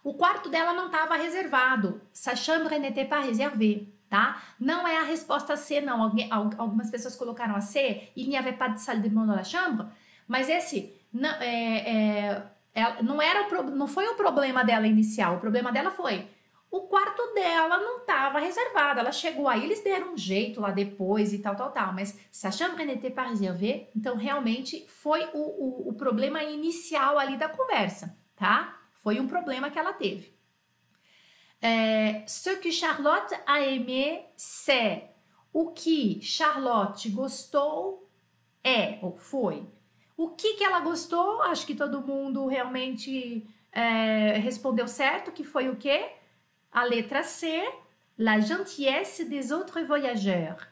O quarto dela não estava reservado. Sa chambre n'était pas réservée, tá? Não é a resposta C, não. Alguém, algumas pessoas colocaram a C, il n'y avait pas de salle de bain dans la chambre, mas esse não, é, é, não, era não foi o problema dela inicial. O problema dela foi o quarto dela não estava reservado. Ela chegou aí, eles deram um jeito lá depois e tal, tal, tal. Mas sa chambre n'était pas réservée, então realmente foi o, o, o problema inicial ali da conversa, tá? Foi um problema que ela teve. É, ce que Charlotte a aimé, c'est. O que Charlotte gostou é ou foi. O que, que ela gostou? Acho que todo mundo realmente é, respondeu certo, que foi o quê? A letra C, la gentillesse des autres voyageurs.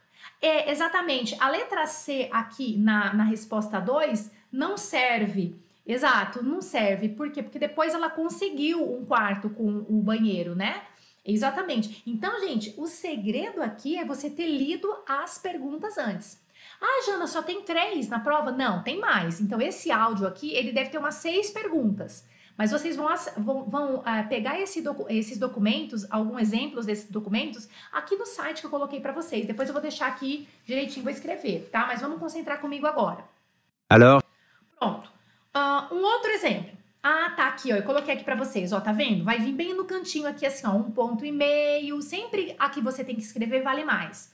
É, exatamente. A letra C aqui na, na resposta 2 não serve. Exato, não serve. Por quê? Porque depois ela conseguiu um quarto com o banheiro, né? Exatamente. Então, gente, o segredo aqui é você ter lido as perguntas antes. Ah, Jana, só tem três na prova? Não, tem mais. Então, esse áudio aqui, ele deve ter umas seis perguntas. Mas vocês vão, vão, vão uh, pegar esse docu esses documentos, alguns exemplos desses documentos, aqui no site que eu coloquei para vocês. Depois eu vou deixar aqui direitinho, vou escrever, tá? Mas vamos concentrar comigo agora. Alors? Pronto. Uh, um outro exemplo. Ah, tá aqui, ó. Eu coloquei aqui para vocês, ó. Tá vendo? Vai vir bem no cantinho aqui, assim, ó. Um ponto e meio. Sempre aqui você tem que escrever vale mais.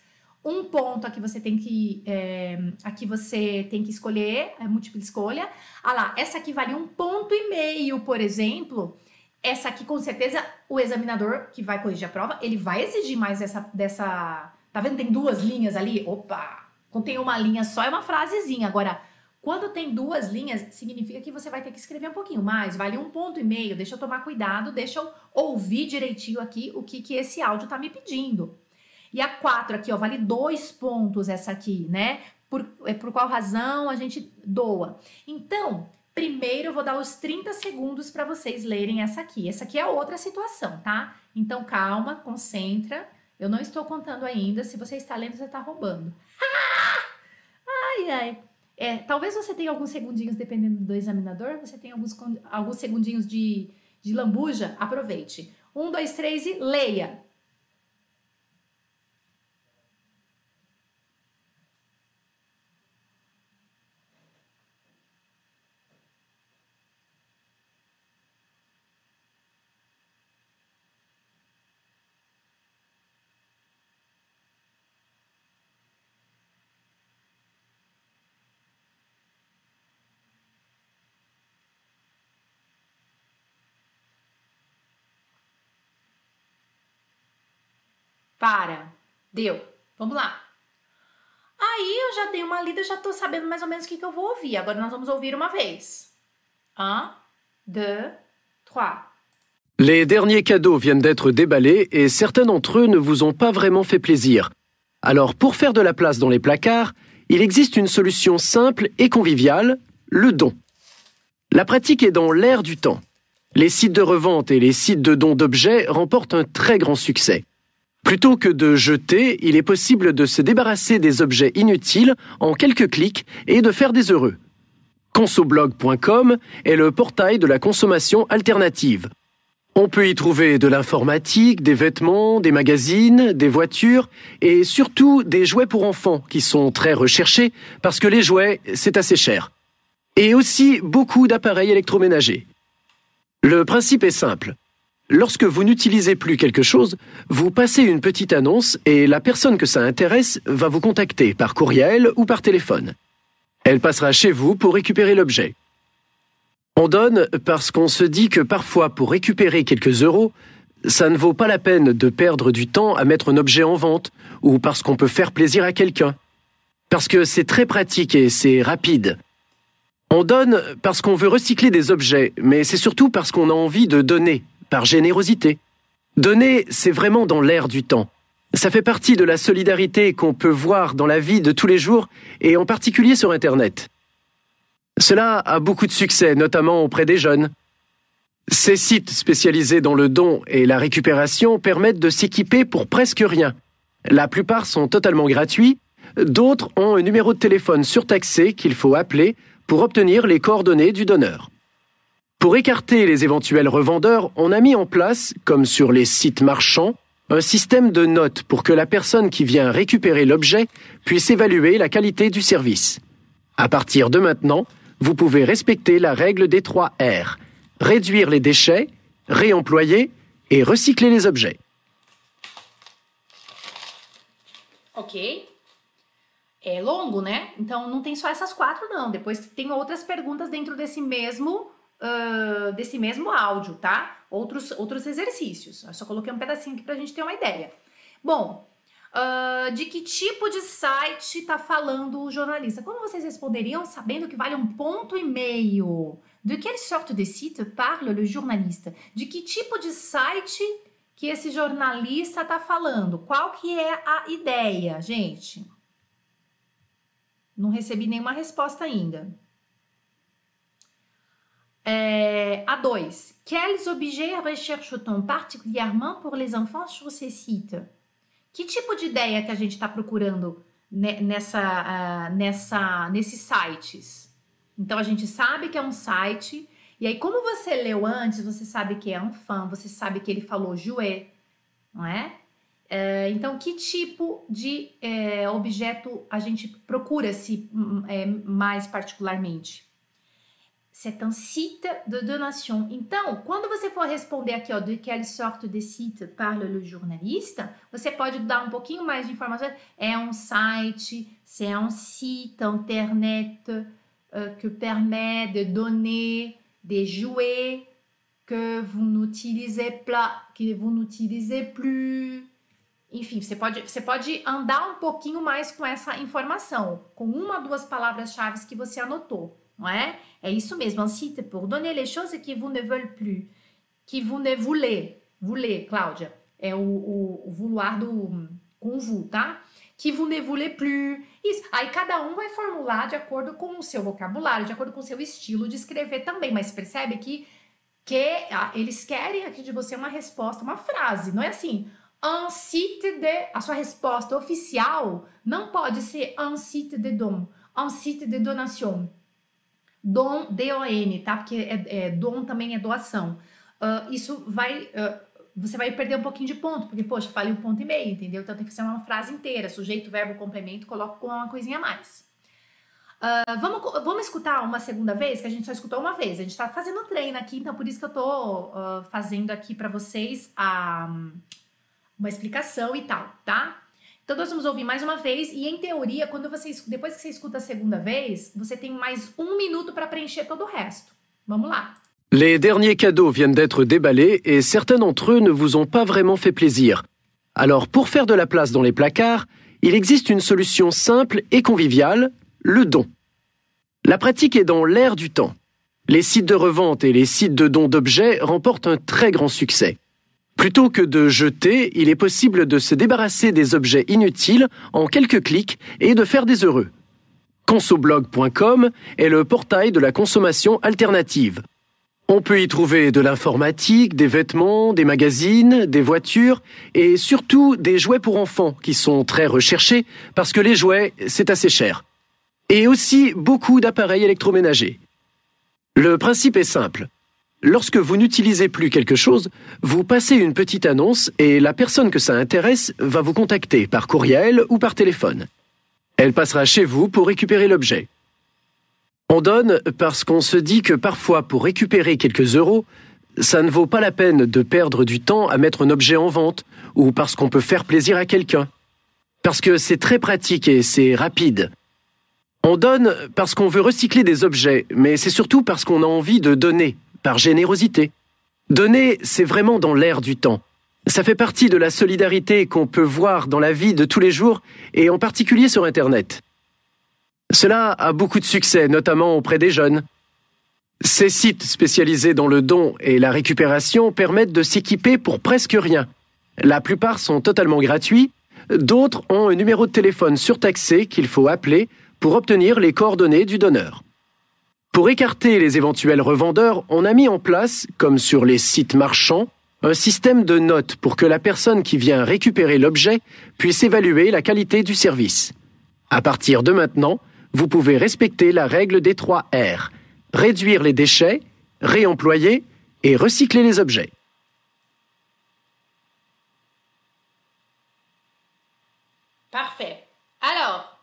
Um ponto aqui você tem que. É, aqui você tem que escolher, é múltipla escolha. Ah lá, essa aqui vale um ponto e meio, por exemplo. Essa aqui, com certeza, o examinador que vai corrigir a prova, ele vai exigir mais dessa. dessa tá vendo? Tem duas linhas ali. Opa! Quando tem uma linha só, é uma frasezinha. Agora quando tem duas linhas, significa que você vai ter que escrever um pouquinho mais, vale um ponto e meio, deixa eu tomar cuidado, deixa eu ouvir direitinho aqui o que, que esse áudio tá me pedindo. E a quatro aqui, ó, vale dois pontos essa aqui, né? Por, é por qual razão a gente doa. Então, primeiro eu vou dar os 30 segundos para vocês lerem essa aqui. Essa aqui é outra situação, tá? Então, calma, concentra. Eu não estou contando ainda. Se você está lendo, você está roubando. Ai, ai. É, talvez você tenha alguns segundinhos, dependendo do examinador, você tenha alguns, alguns segundinhos de, de lambuja, aproveite. Um, dois, três e leia. Para. Deu. Vamos lá. Aí eu já dei uma lida, já tô sabendo mais ou menos que, que eu vou ouvir. Agora nós vamos ouvir uma vez. Un, deux, trois. Les derniers cadeaux viennent d'être déballés et certains d'entre eux ne vous ont pas vraiment fait plaisir. Alors pour faire de la place dans les placards, il existe une solution simple et conviviale, le don. La pratique est dans l'air du temps. Les sites de revente et les sites de dons d'objets remportent un très grand succès. Plutôt que de jeter, il est possible de se débarrasser des objets inutiles en quelques clics et de faire des heureux. Consoblog.com est le portail de la consommation alternative. On peut y trouver de l'informatique, des vêtements, des magazines, des voitures et surtout des jouets pour enfants qui sont très recherchés parce que les jouets, c'est assez cher. Et aussi beaucoup d'appareils électroménagers. Le principe est simple. Lorsque vous n'utilisez plus quelque chose, vous passez une petite annonce et la personne que ça intéresse va vous contacter par courriel ou par téléphone. Elle passera chez vous pour récupérer l'objet. On donne parce qu'on se dit que parfois pour récupérer quelques euros, ça ne vaut pas la peine de perdre du temps à mettre un objet en vente ou parce qu'on peut faire plaisir à quelqu'un. Parce que c'est très pratique et c'est rapide. On donne parce qu'on veut recycler des objets, mais c'est surtout parce qu'on a envie de donner par générosité. Donner, c'est vraiment dans l'air du temps. Ça fait partie de la solidarité qu'on peut voir dans la vie de tous les jours et en particulier sur Internet. Cela a beaucoup de succès, notamment auprès des jeunes. Ces sites spécialisés dans le don et la récupération permettent de s'équiper pour presque rien. La plupart sont totalement gratuits, d'autres ont un numéro de téléphone surtaxé qu'il faut appeler pour obtenir les coordonnées du donneur. Pour écarter les éventuels revendeurs, on a mis en place, comme sur les sites marchands, un système de notes pour que la personne qui vient récupérer l'objet puisse évaluer la qualité du service. À partir de maintenant, vous pouvez respecter la règle des trois R. Réduire les déchets, réemployer et recycler les objets. Ok. É longo, né? Então não tem só essas quatro, não. Depois tem outras perguntas dentro desse mesmo uh, desse mesmo áudio, tá? Outros, outros exercícios. Eu só coloquei um pedacinho aqui pra gente ter uma ideia. Bom, uh, de que tipo de site tá falando o jornalista? Como vocês responderiam sabendo que vale um ponto e meio? De quelle sorte de site parle le jornalista? De que tipo de site que esse jornalista tá falando? Qual que é a ideia, gente? Não recebi nenhuma resposta ainda. É, a 2. Quels objets recherche-t-on particulièrement pour les enfants sur ces sites? Que tipo de ideia que a gente está procurando nessa, uh, nessa, nesses sites? Então a gente sabe que é um site, e aí, como você leu antes, você sabe que é um fã, você sabe que ele falou jouet, não é? é então, que tipo de é, objeto a gente procura-se hum, mais particularmente? C'est un site de donation. Então, quando você for responder aqui, ó, de quelle sorte de site parle le journaliste, você pode dar um pouquinho mais de informação. É um site, c'est un site internet euh, que permet de donner des jouets que vous n'utilisez pas, que vous n'utilisez plus. Enfim, você pode, você pode andar um pouquinho mais com essa informação, com uma, duas palavras-chave que você anotou. Não é? Isso mesmo, un site pour donner les choses que vous ne veulent plus, que vous ne voulez, voulez, Cláudia, é o, o, o vouloir do com o tá? Que vous ne voulez plus. Isso. Aí cada um vai formular de acordo com o seu vocabulário, de acordo com o seu estilo de escrever também, mas percebe que que ah, eles querem aqui de você uma resposta, uma frase, não é assim, un site de. A sua resposta oficial não pode ser un site de don, un site de donation. Dom, D-O-N, tá? Porque é, é, dom também é doação. Uh, isso vai. Uh, você vai perder um pouquinho de ponto, porque, poxa, falei um ponto e meio, entendeu? Então tem que ser uma frase inteira, sujeito, verbo, complemento, coloco com uma coisinha a mais. Uh, vamos, vamos escutar uma segunda vez, que a gente só escutou uma vez. A gente tá fazendo treino aqui, então por isso que eu tô uh, fazendo aqui para vocês a, uma explicação e tal, tá? Então nós vamos ouvir mais uma vez e em teoria, quando você depois que você escuta a segunda vez, você tem mais um minuto para preencher todo o resto. Vamos lá. Les derniers cadeaux viennent d'être déballés et certains d'entre eux ne vous ont pas vraiment fait plaisir. Alors pour faire de la place dans les placards, il existe une solution simple et conviviale, le don. La pratique est dans l'air du temps. Les sites de revente et les sites de dons d'objets remportent un très grand succès. Plutôt que de jeter, il est possible de se débarrasser des objets inutiles en quelques clics et de faire des heureux. Consoblog.com est le portail de la consommation alternative. On peut y trouver de l'informatique, des vêtements, des magazines, des voitures et surtout des jouets pour enfants qui sont très recherchés parce que les jouets, c'est assez cher. Et aussi beaucoup d'appareils électroménagers. Le principe est simple. Lorsque vous n'utilisez plus quelque chose, vous passez une petite annonce et la personne que ça intéresse va vous contacter par courriel ou par téléphone. Elle passera chez vous pour récupérer l'objet. On donne parce qu'on se dit que parfois pour récupérer quelques euros, ça ne vaut pas la peine de perdre du temps à mettre un objet en vente ou parce qu'on peut faire plaisir à quelqu'un. Parce que c'est très pratique et c'est rapide. On donne parce qu'on veut recycler des objets, mais c'est surtout parce qu'on a envie de donner par générosité. Donner, c'est vraiment dans l'air du temps. Ça fait partie de la solidarité qu'on peut voir dans la vie de tous les jours et en particulier sur Internet. Cela a beaucoup de succès, notamment auprès des jeunes. Ces sites spécialisés dans le don et la récupération permettent de s'équiper pour presque rien. La plupart sont totalement gratuits, d'autres ont un numéro de téléphone surtaxé qu'il faut appeler pour obtenir les coordonnées du donneur. Pour écarter les éventuels revendeurs, on a mis en place, comme sur les sites marchands, un système de notes pour que la personne qui vient récupérer l'objet puisse évaluer la qualité du service. À partir de maintenant, vous pouvez respecter la règle des trois R. Réduire les déchets, réemployer et recycler les objets. Parfait.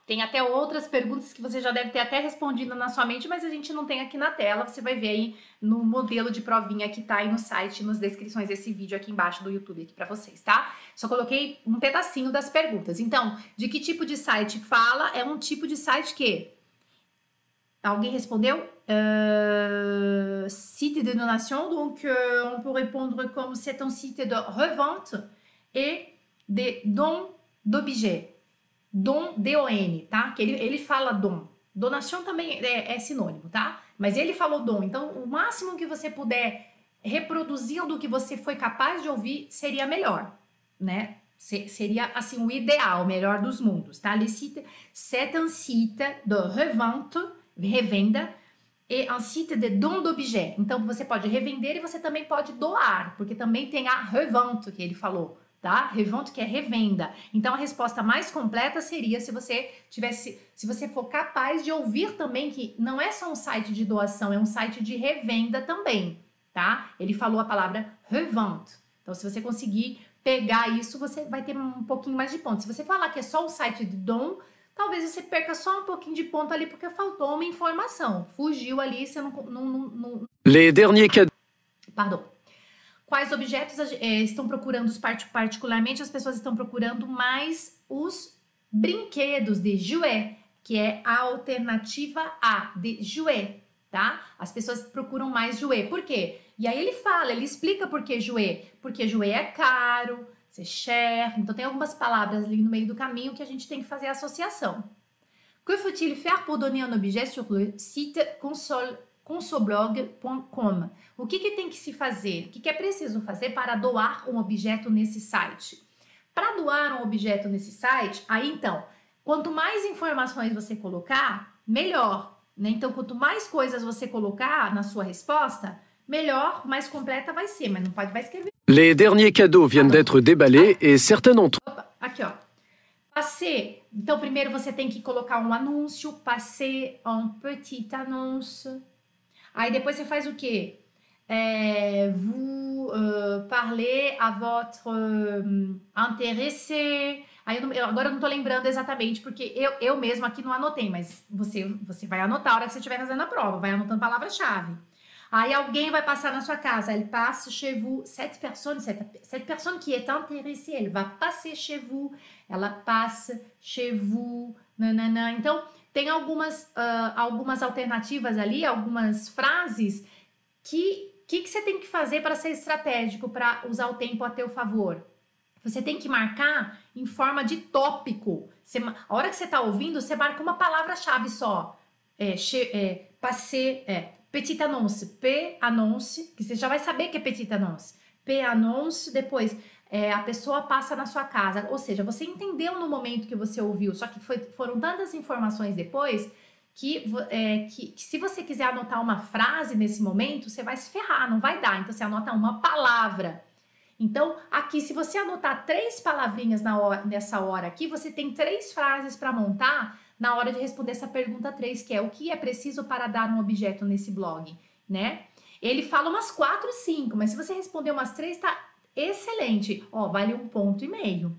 Tem até outras perguntas que você já deve ter até respondido na sua mente, mas a gente não tem aqui na tela. Você vai ver aí no modelo de provinha que tá aí no site, nas descrições desse vídeo aqui embaixo do YouTube aqui para vocês, tá? Só coloquei um pedacinho das perguntas. Então, de que tipo de site fala? É um tipo de site que Alguém respondeu euh, Site de donation, donc euh, on peut répondre comme c'est un site de revente et de dons d'objets. Dom, D-O-N, tá? Que ele, ele fala dom. Donação também é, é sinônimo, tá? Mas ele falou dom. Então, o máximo que você puder reproduzindo o que você foi capaz de ouvir seria melhor, né? seria assim o ideal, o melhor dos mundos, tá? Le site, c'est un site de revente, revenda, e un site de don d'objet. Então você pode revender e você também pode doar, porque também tem a revente que ele falou, tá? Revente que é revenda. Então a resposta mais completa seria se você tivesse, se você for capaz de ouvir também que não é só um site de doação, é um site de revenda também, tá? Ele falou a palavra revente. Então se você conseguir pegar isso, você vai ter um pouquinho mais de pontos. Se você falar que é só o site de Dom, talvez você perca só um pouquinho de ponto ali porque faltou uma informação. Fugiu ali, você não. não, não, não... Les derniers cadeaux. Pardon. Quais objetos é, estão procurando particularmente? As pessoas estão procurando mais os brinquedos de jouet, que é a alternativa A de jouet, tá? As pessoas procuram mais jouet. Por quê? E aí ele fala, ele explica por que jouet. Porque jouet é caro, c'est cher. Então tem algumas palavras ali no meio do caminho que a gente tem que fazer a associação. Que faut-il faire pour donner un objet sur le site console consoblog.com. O que, que tem que se fazer? O que, que é preciso fazer para doar um objeto nesse site? Para doar um objeto nesse site, aí então, quanto mais informações você colocar, melhor. Né? Então, quanto mais coisas você colocar na sua resposta, melhor, mais completa vai ser, mas não pode mais escrever. Les derniers cadeaux viennent d'être déballés et certains d'entre aqui ó. Passé. Então, primeiro você tem que colocar um anúncio, passé un petit annonce. Aí depois você faz o quê? É, vous uh, parlez à votre uh, intéressé. Aí eu, eu, agora eu não tô lembrando exatamente, porque eu, eu mesmo aqui não anotei, mas você, você vai anotar a hora que você estiver fazendo a prova, vai anotando palavra-chave. Aí alguém vai passar na sua casa, ele passa chez vous, cette personne, cette, cette personne qui est intéressée, elle va passer chez vous, ela passa chez vous. Então, tem algumas, uh, algumas alternativas ali, algumas frases que que, que você tem que fazer para ser estratégico, para usar o tempo a teu favor? Você tem que marcar em forma de tópico. Você, a hora que você está ouvindo, você marca uma palavra-chave só. É, che, é, passé, é, Petit annonce, P annonce, que você já vai saber que é petit annonce. P annonce, depois é, a pessoa passa na sua casa. Ou seja, você entendeu no momento que você ouviu, só que foi, foram tantas informações depois que, é, que, que, se você quiser anotar uma frase nesse momento, você vai se ferrar, não vai dar. Então você anota uma palavra. Então, aqui, se você anotar três palavrinhas na hora, nessa hora aqui, você tem três frases para montar na hora de responder essa pergunta 3, que é o que é preciso para dar um objeto nesse blog, né? Ele fala umas 4, 5, mas se você responder umas 3, tá excelente. Ó, vale um ponto e meio.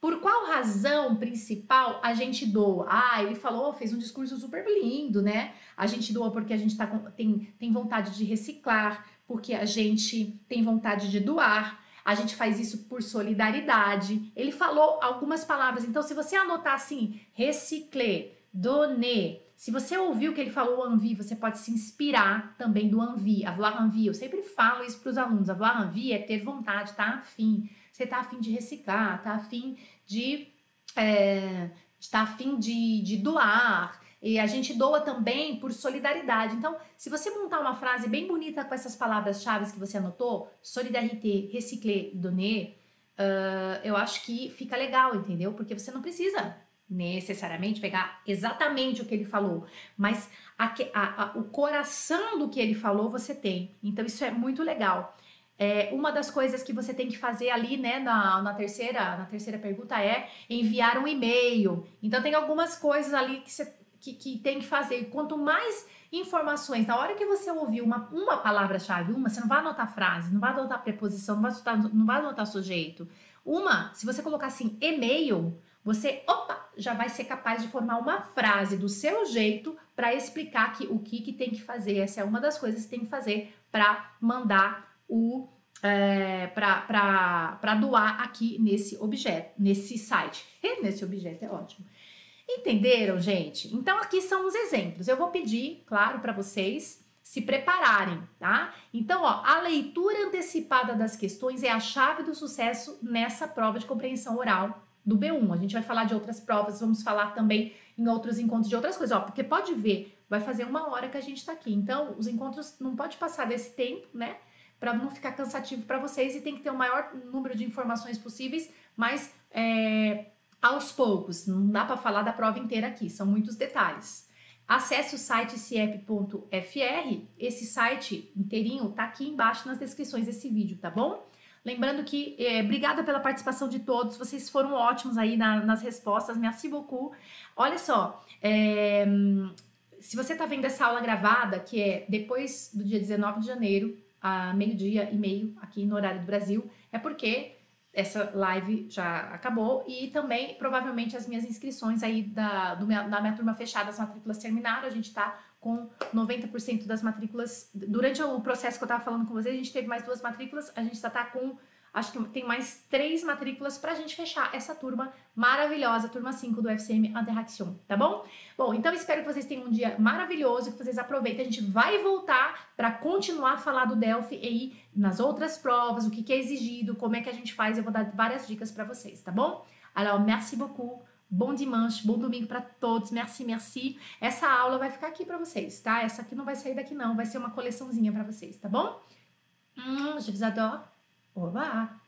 Por qual razão principal a gente doa? Ah, ele falou, fez um discurso super lindo, né? A gente doa porque a gente tá com, tem, tem vontade de reciclar, porque a gente tem vontade de doar, a gente faz isso por solidariedade. Ele falou algumas palavras, então se você anotar assim, recicler, donner, se você ouviu que ele falou anvi, você pode se inspirar também do anvi, avoir envie. Eu sempre falo isso para os alunos, avoir envie é ter vontade, tá afim. Você tá afim de reciclar, tá afim de... É, está afim de, de doar, e a gente doa também por solidariedade. Então, se você montar uma frase bem bonita com essas palavras-chave que você anotou, solidarité, recycler, donner, uh, eu acho que fica legal, entendeu? Porque você não precisa necessariamente pegar exatamente o que ele falou, mas a, a, a, o coração do que ele falou você tem. Então, isso é muito legal. É, uma das coisas que você tem que fazer ali, né, na, na terceira, na terceira pergunta é enviar um e-mail. Então tem algumas coisas ali que você que, que tem que fazer. Quanto mais informações, na hora que você ouvir uma, uma palavra-chave, uma, você não vai anotar frase, não vai anotar preposição, não vai anotar, não vai anotar sujeito. Uma, se você colocar assim, e-mail, você, opa, já vai ser capaz de formar uma frase do seu jeito para explicar que, o que, que tem que fazer. Essa é uma das coisas que tem que fazer para mandar o é, para doar aqui nesse objeto, nesse site. (laughs) nesse objeto é ótimo. Entenderam, gente? Então aqui são os exemplos. Eu vou pedir, claro, para vocês se prepararem, tá? Então, ó, a leitura antecipada das questões é a chave do sucesso nessa prova de compreensão oral do B1. A gente vai falar de outras provas, vamos falar também em outros encontros de outras coisas, ó, porque pode ver, vai fazer uma hora que a gente tá aqui. Então, os encontros não pode passar desse tempo, né? para não ficar cansativo para vocês e tem que ter o maior número de informações possíveis, mas é, aos poucos. Não dá para falar da prova inteira aqui, são muitos detalhes. Acesse o site ciep.fr, esse site inteirinho tá aqui embaixo nas descrições desse vídeo, tá bom? Lembrando que, é, obrigada pela participação de todos, vocês foram ótimos aí na, nas respostas, merci beaucoup. Olha só, é, se você está vendo essa aula gravada, que é depois do dia 19 de janeiro, a meio-dia e meio, aqui no horário do Brasil, é porque essa live já acabou e também provavelmente as minhas inscrições aí da, do minha, da minha turma fechada, as matrículas terminaram, a gente tá com 90% das matrículas. Durante o processo que eu tava falando com vocês, a gente teve mais duas matrículas, a gente já tá com Acho que tem mais três matrículas para a gente fechar essa turma maravilhosa, turma 5 do FCM Interaction, tá bom? Bom, então espero que vocês tenham um dia maravilhoso, que vocês aproveitem. A gente vai voltar para continuar a falar do Delphi e nas outras provas, o que, que é exigido, como é que a gente faz. Eu vou dar várias dicas para vocês, tá bom? Alors, merci beaucoup. Bom dimanche, bom domingo para todos. Merci, merci. Essa aula vai ficar aqui para vocês, tá? Essa aqui não vai sair daqui não, vai ser uma coleçãozinha para vocês, tá bom? Hum, je vous adore. 我吧。